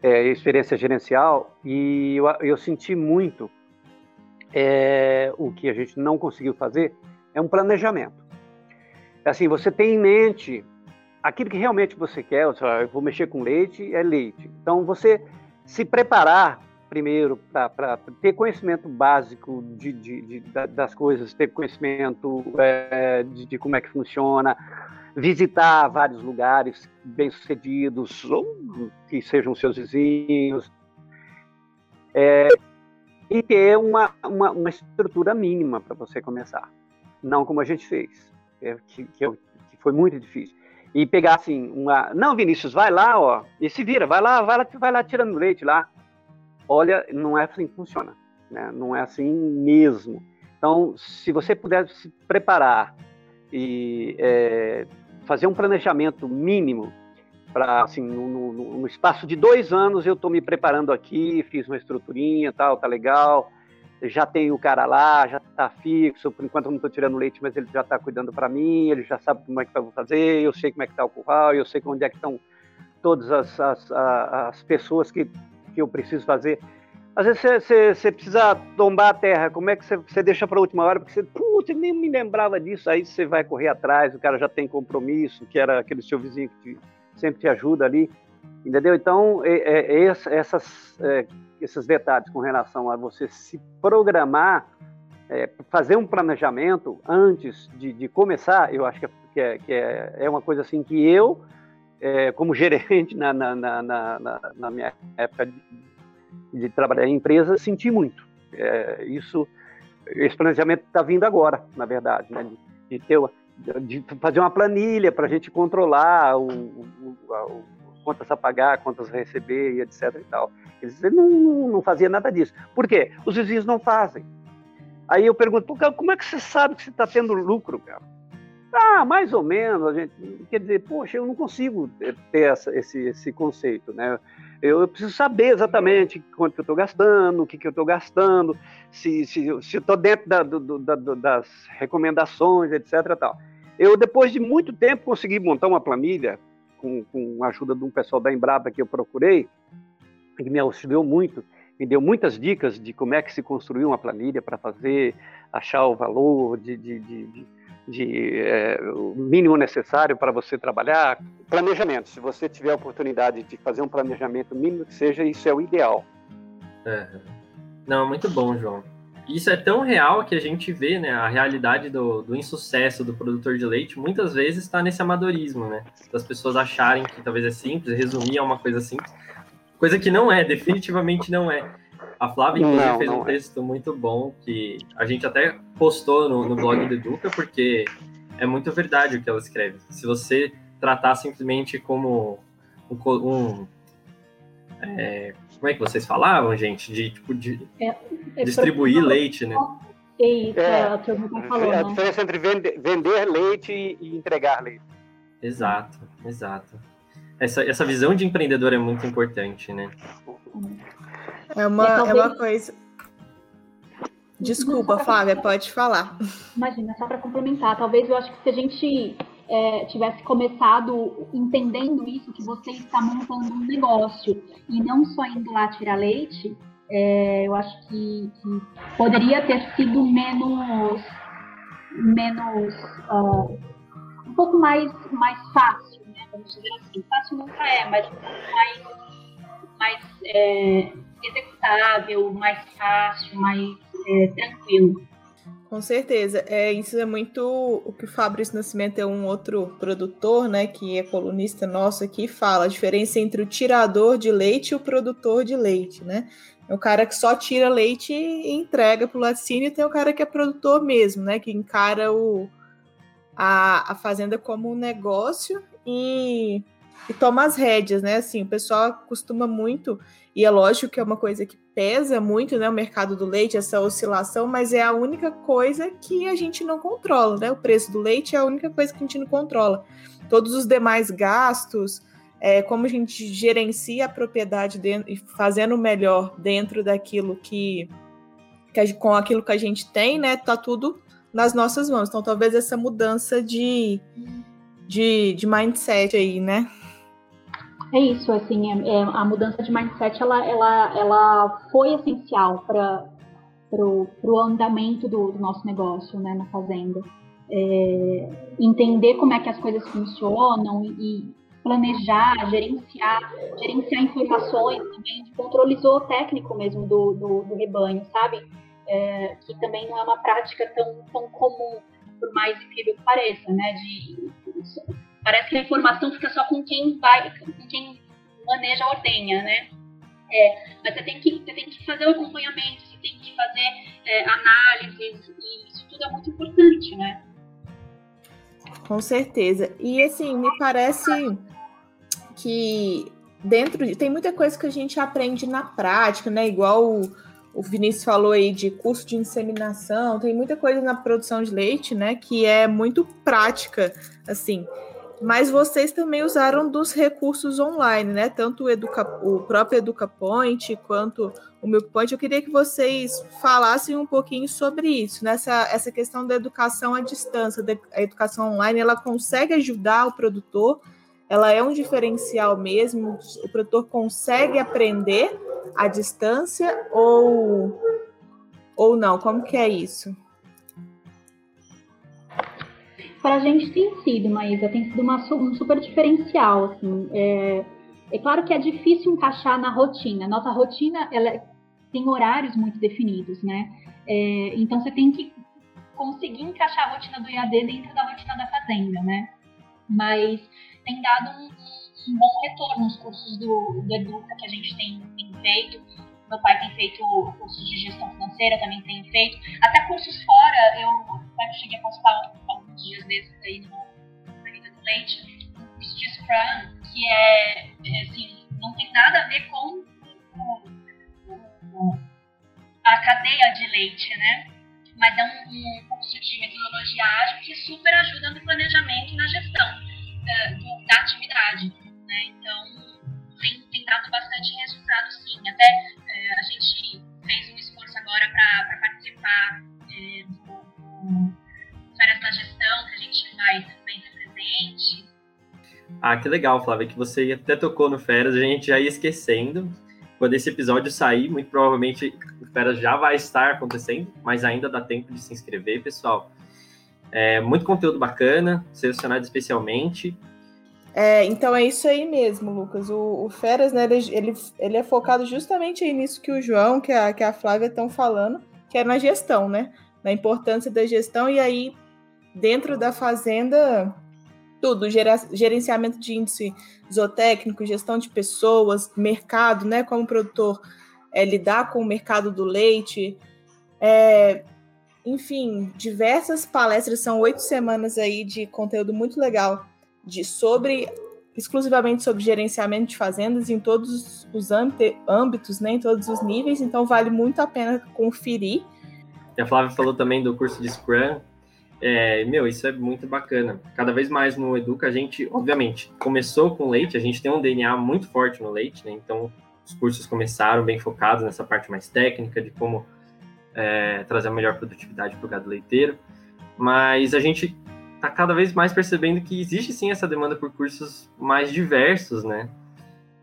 é, experiência gerencial, e eu, eu senti muito é, o que a gente não conseguiu fazer é um planejamento. Assim, você tem em mente aquilo que realmente você quer, eu vou mexer com leite, é leite. Então, você se preparar primeiro para ter conhecimento básico de, de, de, das coisas, ter conhecimento é, de, como é que funciona, visitar vários lugares bem-sucedidos, ou que sejam seus vizinhos, é, e ter uma, uma, uma estrutura mínima para você começar. Não como a gente fez, é, que, que, que, foi muito difícil. E pegar assim, uma. Não, Vinícius, vai lá, ó, e se vira, vai lá, vai lá, vai lá tirando leite lá. Olha, não é assim que funciona, né? não é assim mesmo. Então, se você puder se preparar e é, fazer um planejamento mínimo para assim no, no, no, espaço de dois anos eu estou me preparando aqui, fiz uma estruturinha, tal, tá legal, já tem o cara lá, já está fixo, por enquanto eu não estou tirando leite, mas ele já está cuidando para mim, ele já sabe como é que eu vou fazer, eu sei como é que está o curral, eu sei onde é que estão todas as, as, as pessoas que, que eu preciso fazer. Às vezes você precisa tombar a terra, como é que você deixa para a última hora? Porque você, nem me lembrava disso. Aí você vai correr atrás, o cara já tem compromisso, que era aquele seu vizinho que te, sempre te ajuda ali, entendeu? Então, é, é, essas, é, esses detalhes com relação a você se programar, é, fazer um planejamento antes de, de começar, eu acho que, é, que, é, que é, é uma coisa assim que eu, como gerente na, na, na, na, minha época de de trabalhar em empresa, senti muito. É, isso, esse planejamento está vindo agora, na verdade, né? de, de, de fazer uma planilha para a gente controlar o, o, o, contas a pagar, contas a receber e etc. E tal. Eles não, não, faziam nada disso. Por quê? Os vizinhos não fazem. Aí eu pergunto, como é que você sabe que você está tendo lucro, cara? Ah, mais ou menos, a gente quer dizer, poxa, eu não consigo ter essa, esse, esse conceito, né? Eu, eu preciso saber exatamente quanto eu estou gastando, o que, que eu estou gastando, se, se, se eu estou dentro da, do, da, das recomendações, etc. Tal. Eu, depois de muito tempo, consegui montar uma planilha com, com a ajuda de um pessoal da Embrapa que eu procurei, que me auxiliou muito, me deu muitas dicas de como é que se construiu uma planilha para fazer, achar o valor de, de, de, de de é, o mínimo necessário para você trabalhar. Planejamento. Se você tiver a oportunidade de fazer um planejamento mínimo que seja, isso é o ideal. É. Não, muito bom, João. Isso é tão real que a gente vê, né, a realidade do, do insucesso do produtor de leite muitas vezes está nesse amadorismo, né? Das pessoas acharem que talvez é simples, resumir a uma coisa simples, coisa que não é, definitivamente não é. A Flávia, inclusive, não, fez não um é. texto muito bom que a gente até postou no, no blog do Educa, porque é muito verdade o que ela escreve. Se você tratar simplesmente como um. um é, como é que vocês falavam, gente? De, tipo, de é, é distribuir leite, né? É isso, é, é o que o falou. A né? diferença entre vender, vender leite e entregar leite. Exato, exato. Essa, essa visão de empreendedor é muito importante, né? É uma, talvez... é uma coisa. Desculpa, Flávia, pode falar. Imagina, só para complementar, talvez eu acho que se a gente é, tivesse começado entendendo isso, que você está montando um negócio e não só indo lá tirar leite, é, eu acho que, que, poderia ter sido menos, menos uh, um pouco mais, mais fácil, né? Vamos dizer assim. Fácil nunca é, mas um pouco mais, mais é, executável, mais fácil, mais é, tranquilo. Com certeza. É, isso é muito o que o Fabrício Nascimento é um outro produtor, né? Que é colunista nosso aqui, fala a diferença entre o tirador de leite e o produtor de leite, né? É o cara que só tira leite e entrega para o laticínio, e tem o cara que é produtor mesmo, né? Que encara o, a, a fazenda como um negócio e, e toma as rédeas, né? Assim, o pessoal costuma muito, e é lógico que é uma coisa que pesa muito, né? O mercado do leite, essa oscilação, mas é a única coisa que a gente não controla, né? O preço do leite é a única coisa que a gente não controla. Todos os demais gastos, é, como a gente gerencia a propriedade dentro, fazendo melhor dentro daquilo que, que com aquilo que a gente tem, né? Tá tudo nas nossas mãos. Então, talvez essa mudança de, de, de mindset aí, né? É isso, assim, é, é, a mudança de mindset ela, ela, ela foi essencial para o andamento do, do, nosso negócio né, na fazenda. É, entender como é que as coisas funcionam e, planejar, gerenciar, gerenciar informações também, de controle zootécnico mesmo do, do, do rebanho, sabe? É, que também não é uma prática tão, tão comum, por mais incrível que pareça, né? De, parece que a informação fica só com quem vai, com quem maneja a ordenha, né? É, mas você tem, que, você tem que fazer o acompanhamento, você tem que fazer é, análises, e isso tudo é muito importante, né? Com certeza. E assim, me parece que dentro de, tem muita coisa que a gente aprende na prática, né? Igual o, o Vinícius falou aí de curso de inseminação, tem muita coisa na produção de leite, né? Que é muito prática, assim. Mas vocês também usaram dos recursos online, né? Tanto o, Educa, o próprio EducaPoint quanto o MilkPoint. Eu queria que vocês falassem um pouquinho sobre isso, nessa né? essa questão da educação à distância, da, a educação online, ela consegue ajudar o produtor ela é um diferencial mesmo? O produtor consegue aprender à distância ou, ou não? Como que é isso? Para a gente tem sido, Maísa, tem sido uma, um super diferencial. Assim. É, é claro que é difícil encaixar na rotina. Nossa rotina ela é, tem horários muito definidos, né? É, então você tem que conseguir encaixar a rotina do IAD dentro da rotina da fazenda, né? Mas tem dado um, um bom retorno os cursos do, do Educa que a gente tem, tem feito. Meu pai tem feito cursos de gestão financeira, também tem feito. Até cursos fora, eu cheguei a postar dias desses aí no, na Vida do Leite, um curso de Scrum, que é, é, assim, não tem nada a ver com o, o, a cadeia de leite, né? Mas é um, um curso de metodologia ágil que super ajuda no planejamento e na gestão do, da atividade. Né? Então, tem, tem, dado bastante resultado, sim. Até é, a gente fez um esforço agora para participar Também presente. Ah, que legal, Flávia, que você até tocou no Férias, a gente já ia esquecendo. Quando esse episódio sair, muito provavelmente o Férias já vai estar acontecendo, mas ainda dá tempo de se inscrever, pessoal. É, muito conteúdo bacana, selecionado especialmente. É, então é isso aí mesmo, Lucas. O, o Feras, né, ele, ele, ele, é focado justamente aí nisso que o João, que a, que a Flávia estão falando, que é na gestão, né? Na importância da gestão, e aí, dentro da fazenda, tudo, gerenciamento de índice zootécnico, gestão de pessoas, mercado, né? Como produtor é, lidar com o mercado do leite, é, enfim, diversas palestras, são oito semanas aí de conteúdo muito legal de sobre exclusivamente sobre gerenciamento de fazendas em todos os âmbitos, né, em todos os níveis, então vale muito a pena conferir. E a Flávia falou também do curso de Scrum. É, meu, isso é muito bacana. Cada vez mais no Educa, a gente, obviamente, começou com leite, a gente tem um DNA muito forte no leite, né? Então, os cursos começaram bem focados nessa parte mais técnica de como é, trazer a melhor produtividade para o gado leiteiro, mas a gente está cada vez mais percebendo que existe sim essa demanda por cursos mais diversos, né?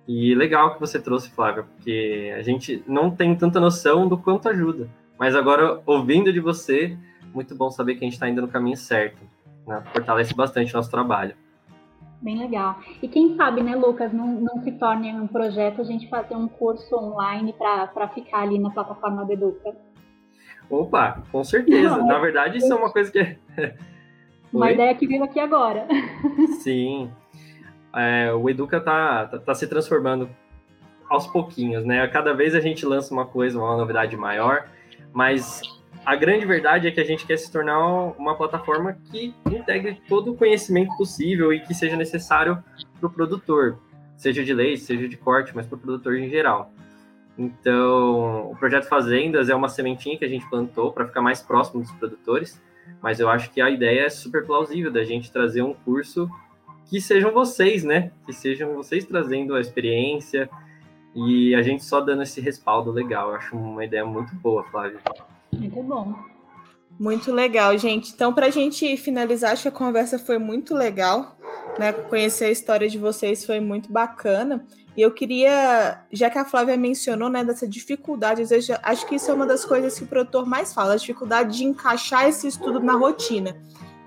E legal que você trouxe, Flávia, porque a gente não tem tanta noção do quanto ajuda. Mas agora, ouvindo de você, muito bom saber que a gente está indo no caminho certo. Né? Fortalece bastante o nosso trabalho. Bem legal. E quem sabe, né, Lucas, não, não se torne um projeto a gente fazer um curso online para ficar ali na plataforma do Educa. Opa, com certeza. Não, Na verdade, isso é uma coisa que. É uma Oi? ideia que veio aqui agora. Sim. É, o Educa tá, tá, tá, se transformando aos pouquinhos, né? Cada vez a gente lança uma coisa, uma novidade maior, mas a grande verdade é que a gente quer se tornar uma plataforma que integre todo o conhecimento possível e que seja necessário para o produtor, seja de leite, seja de corte, mas para o produtor em geral. Então, o projeto Fazendas é uma sementinha que a gente plantou para ficar mais próximo dos produtores, mas eu acho que a ideia é super plausível da gente trazer um curso que sejam vocês, né? Que sejam vocês trazendo a experiência e a gente só dando esse respaldo legal. Eu acho uma ideia muito boa, Flávia. Muito bom. Muito legal, gente. Então, para a gente finalizar, acho que a conversa foi muito legal. Né? Conhecer a história de vocês foi muito bacana. E eu queria, já que a Flávia mencionou, né, dessa dificuldade, às vezes, acho que isso é uma das coisas que o produtor mais fala, a dificuldade de encaixar esse estudo na rotina.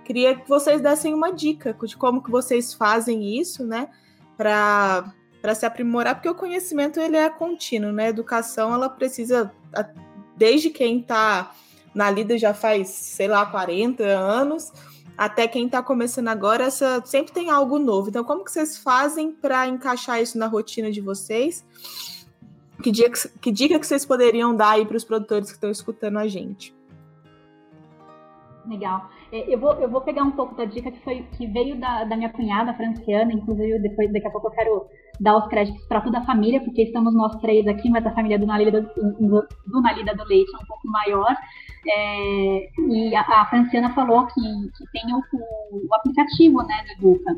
Queria que vocês dessem uma dica de como que vocês fazem isso, né, para se aprimorar, porque o conhecimento ele é contínuo, né? A educação ela precisa desde quem está na lida já faz, sei lá, 40 anos, até quem está começando agora, essa, sempre tem algo novo. Então, como que vocês fazem para encaixar isso na rotina de vocês? Que dica, que dica que vocês poderiam dar aí para os produtores que estão escutando a gente? Legal. É, eu vou, eu vou pegar um pouco da dica que, foi, que veio da, da minha cunhada, Franciana, inclusive depois, daqui a pouco eu quero dar os créditos para toda a família, porque estamos nós três aqui, mas a família do Nalida do, do, Nalida do Leite é um pouco maior. É, e a, a, Franciana falou que, que tem o, o, aplicativo né, do Educa.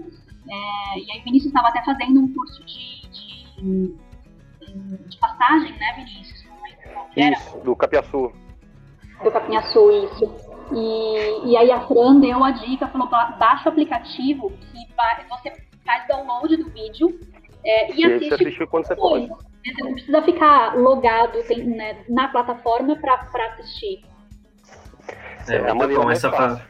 É, e aí Vinícius estava até fazendo um curso de, de, de passagem, né, Vinícius? Isso, do Capiaçu. Do Capiaçu, isso. E, e aí a Fran deu a dica, falou, baixa o aplicativo que vai, você faz download do vídeo é, e, e assiste, assiste quando você pode. Você não precisa ficar logado tem, né, na plataforma para assistir. É, é muito bom essa, fa...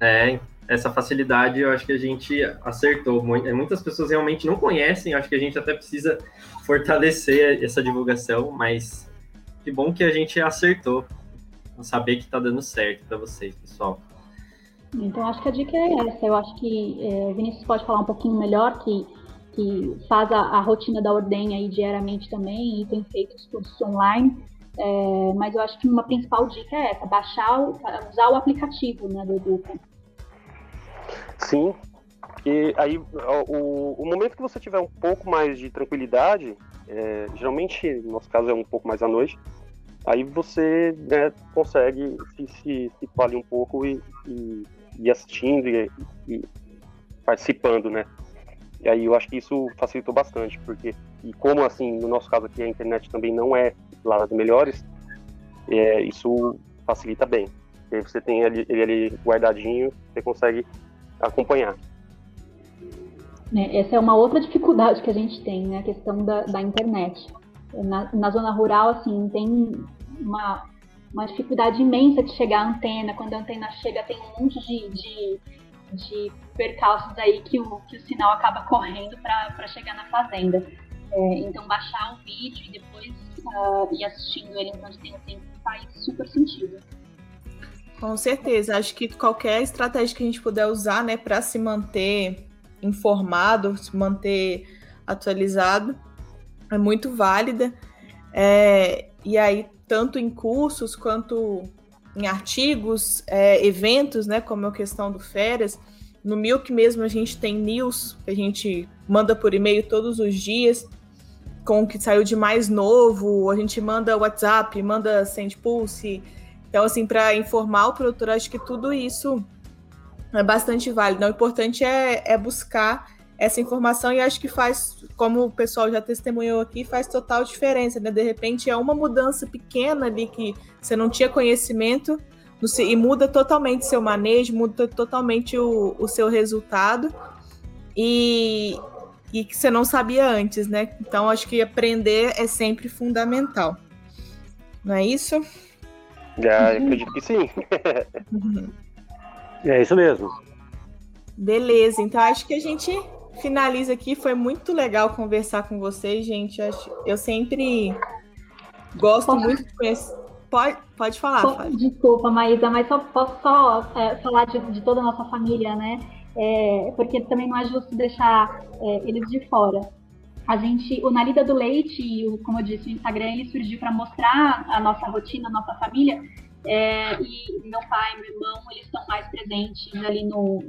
é, essa facilidade, eu acho que a gente acertou. É, muitas pessoas realmente não conhecem, acho que a gente até precisa fortalecer essa divulgação, mas que bom que a gente acertou saber que está dando certo para vocês, pessoal. Então, acho que a dica é essa. Eu acho que é, Vinícius pode falar um pouquinho melhor, que, que faz a, a rotina da ordem aí diariamente também e tem feito os cursos online. É, mas eu acho que uma principal dica é essa, baixar, o, usar o aplicativo né, do Educa. Sim, e aí o, o momento que você tiver um pouco mais de tranquilidade, é, geralmente, no nosso caso é um pouco mais à noite, aí você né, consegue se, se ali um pouco e, e, e assistindo e, e, participando, né? E aí eu acho que isso facilitou bastante, porque, e como assim, no nosso caso aqui, a internet também não é lá das melhores, é, isso facilita bem. Porque você tem ele, ele ali guardadinho, você consegue acompanhar. É, essa é uma outra dificuldade que a gente tem, né? A questão da, da internet. Na, na, zona rural, assim, tem uma, uma dificuldade imensa de chegar à antena. Quando a antena chega, tem um monte de, de, de percalços aí que o, que o sinal acaba correndo para chegar na fazenda. É, então, baixar o vídeo e depois uh, ir assistindo ele enquanto tem tempo faz super sentido. Com certeza. Acho que qualquer estratégia que a gente puder usar né, para se manter informado, se manter atualizado, é muito válida. É, e aí, tanto em cursos quanto em artigos, é, eventos, né, como a questão do férias. No Milk mesmo a gente tem news que a gente manda por e-mail todos os dias com o que saiu de mais novo, a gente manda WhatsApp, manda Send Pulse. Então, assim, para informar o produtor, acho que tudo isso é bastante válido. O importante é, é buscar essa informação e acho que faz, como o pessoal já testemunhou aqui, faz total diferença, né? De repente é uma mudança pequena ali que você não tinha conhecimento e muda totalmente seu manejo, muda totalmente o, o seu resultado e, e que você não sabia antes, né? Então acho que aprender é sempre fundamental. Não é isso? Já acredito que sim. é isso mesmo. Beleza, então acho que a gente finaliza aqui. Foi muito legal conversar com vocês, gente. Eu sempre gosto muito de conhecer. Pode, pode falar, Fábio. Desculpa, Maísa, mas só posso só é, falar de, de, toda a nossa família, né? É, porque também não é justo deixar é, eles de fora. A gente, o Na Lida do Leite, o, como eu disse, o Instagram, ele surgiu para mostrar a nossa rotina, a nossa família. É, e meu pai, meu irmão, eles estão mais presentes ali no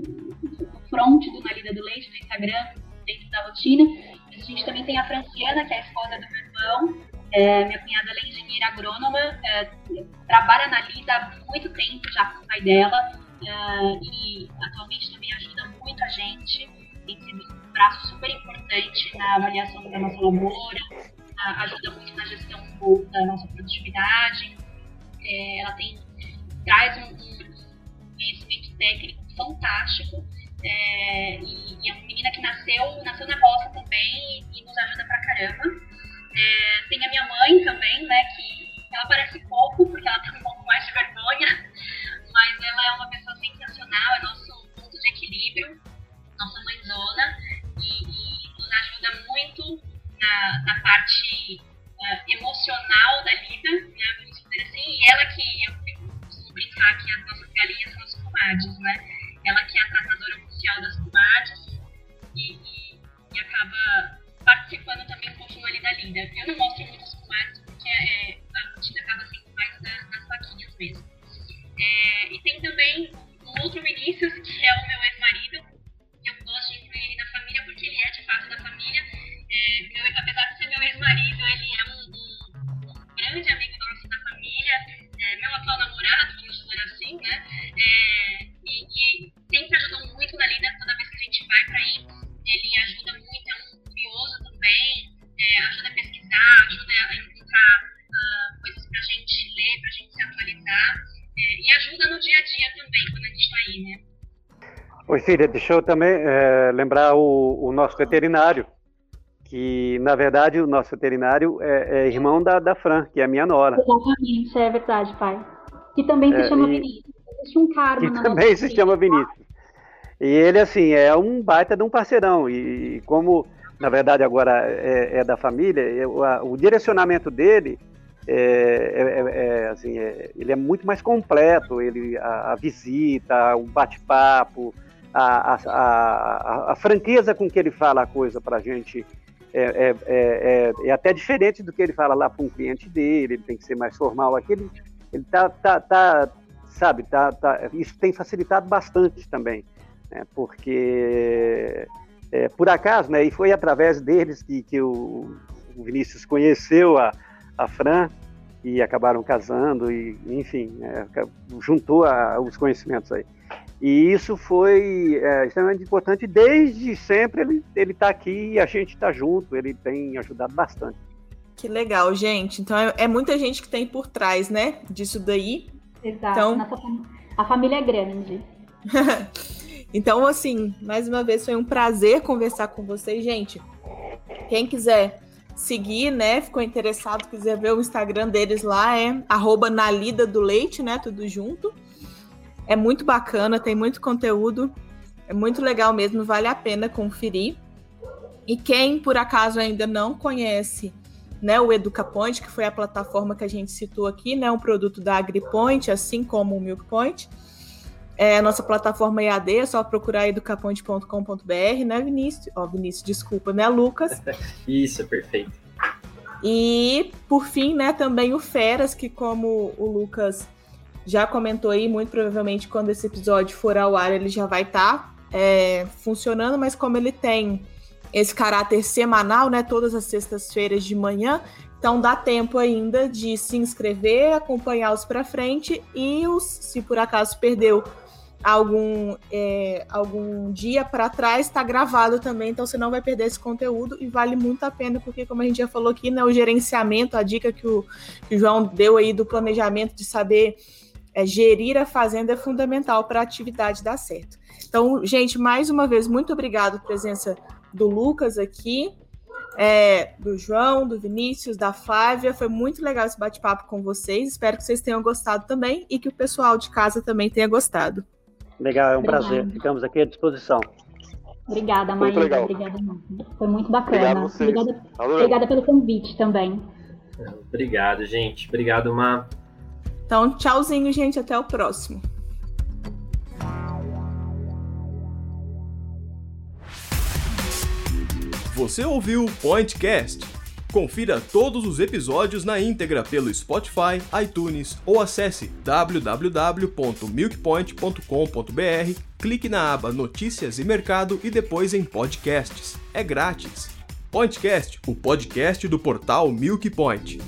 front do Lida do Leite, no Instagram, dentro da rotina. A gente também tem a Franciana, que é a esposa do meu irmão, é, minha cunhada é engenheira agrônoma, é, trabalha na Lida há muito tempo já com o pai dela é, e atualmente também ajuda muito a gente. Tem sido um braço super importante na avaliação da nossa lavoura, ajuda muito na gestão da nossa produtividade. É, ela tem, traz um, um conhecimento técnico fantástico. É, e, e, é uma menina que nasceu, nasceu na roça também e, e nos ajuda pra caramba. É, tem a minha mãe também, né, que ela parece pouco, porque ela tem um pouco mais de vergonha, mas ela é uma pessoa sensacional, é nosso ponto de equilíbrio, nossa mãezona, e, e nos ajuda muito na, na parte uh, emocional da vida, né, vamos dizer assim, e ela que, eu, eu costumo brincar que as nossas galinhas são as comadres, né, ela que é a tratadora oficial das comadres, e, e, e acaba participando também um pouquinho ali da linda. Eu não mostro muitos comadres porque é, a rotina acaba sendo mais das, das mesmo. É, e tem também o outro Vinícius, que é o meu ex-marido. Eu gosto de incluir ele na família porque ele é de fato da família. É, meu, apesar de ser meu ex-marido, ele é um, um, um, grande amigo nosso da família. É, meu atual namorado, vamos dizer assim, né? É, e, e sempre ajudou muito na lida toda vez que a gente vai para aí. Ele ajuda muito, é um curioso também, é, ajuda a pesquisar, ajuda a encontrar uh, coisas para a gente ler, para a gente se atualizar, é, e ajuda no dia a dia também, quando a gente está aí, né? Oi, filha, deixa eu também é, lembrar o, o, nosso veterinário, que na verdade o nosso veterinário é, é, irmão da, da Fran, que é a minha nora. Exatamente, é verdade, pai. Que também se é, chama e... Vinícius. Existe um karma Que também se chama Vinícius. E ele, assim, é um baita de um parceirão. E como na verdade agora é, é da família, é, o, a, o, direcionamento dele é, é, é, é assim, ele é muito mais completo, ele, a, a visita, o bate-papo, a, a, franqueza com que ele fala a coisa para a gente é, é, até diferente do que ele fala lá para um cliente dele, ele tem que ser mais formal. Aqui, ele, ele tá, tá, tá, sabe, tá, tá, isso tem facilitado bastante também, né, porque é, por acaso, né, e foi através deles que, que o, o Vinícius conheceu a, a Fran e acabaram casando, e enfim, é, juntou a, os conhecimentos aí. E isso foi é, extremamente importante. Desde sempre ele está aqui e a gente está junto, ele tem ajudado bastante. Que legal, gente. Então é, é, muita gente que tem por trás, né, disso daí. Exato. Então... Nossa, a família é grande. Então, assim, mais uma vez foi um prazer conversar com vocês, gente. Quem quiser seguir, né, ficou interessado, quiser ver o Instagram deles lá, é arroba Nalida do Leite, né, tudo junto. É muito bacana, tem muito conteúdo, é muito legal mesmo, vale a pena conferir. E quem, por acaso, ainda não conhece né, o EducaPoint, que foi a plataforma que a gente citou aqui, né, um produto da AgriPoint, assim como o MilkPoint, é nossa plataforma EAD, é só procurar educaponte.com.br, né, Vinícius? Ó, oh, Vinícius, desculpa, né, Lucas? Isso, perfeito. E, por fim, né, também o Feras, que como o Lucas já comentou aí, muito provavelmente quando esse episódio for ao ar, ele já vai estar tá, é, funcionando, mas como ele tem esse caráter semanal, né, todas as sextas-feiras de manhã, então dá tempo ainda de se inscrever, acompanhar os para frente e os, se por acaso perdeu algum, é, algum dia para trás, está gravado também, então você não vai perder esse conteúdo e vale muito a pena, porque como a gente já falou aqui, né, o gerenciamento, a dica que o, que o João deu aí do planejamento de saber é, gerir a fazenda é fundamental para a atividade dar certo. Então, gente, mais uma vez, muito obrigado presença do Lucas aqui, é, do João, do Vinícius, da Flávia. Foi muito legal esse bate-papo com vocês. Espero que vocês tenham gostado também e que o pessoal de casa também tenha gostado. Legal, é um Obrigada. prazer. Ficamos aqui à disposição. Obrigada, Maíra. Obrigada. Foi muito bacana. Obrigada, obrigada pelo convite também. Obrigado, gente. Obrigado, Ma. Então, tchauzinho, gente, até o próximo. Você ouviu o Pointcast? Confira todos os episódios na íntegra pelo Spotify, iTunes ou acesse www.milkpoint.com.br, clique na aba Notícias e Mercado e depois em Podcasts. É grátis. Pointcast, o podcast do portal Milk Point.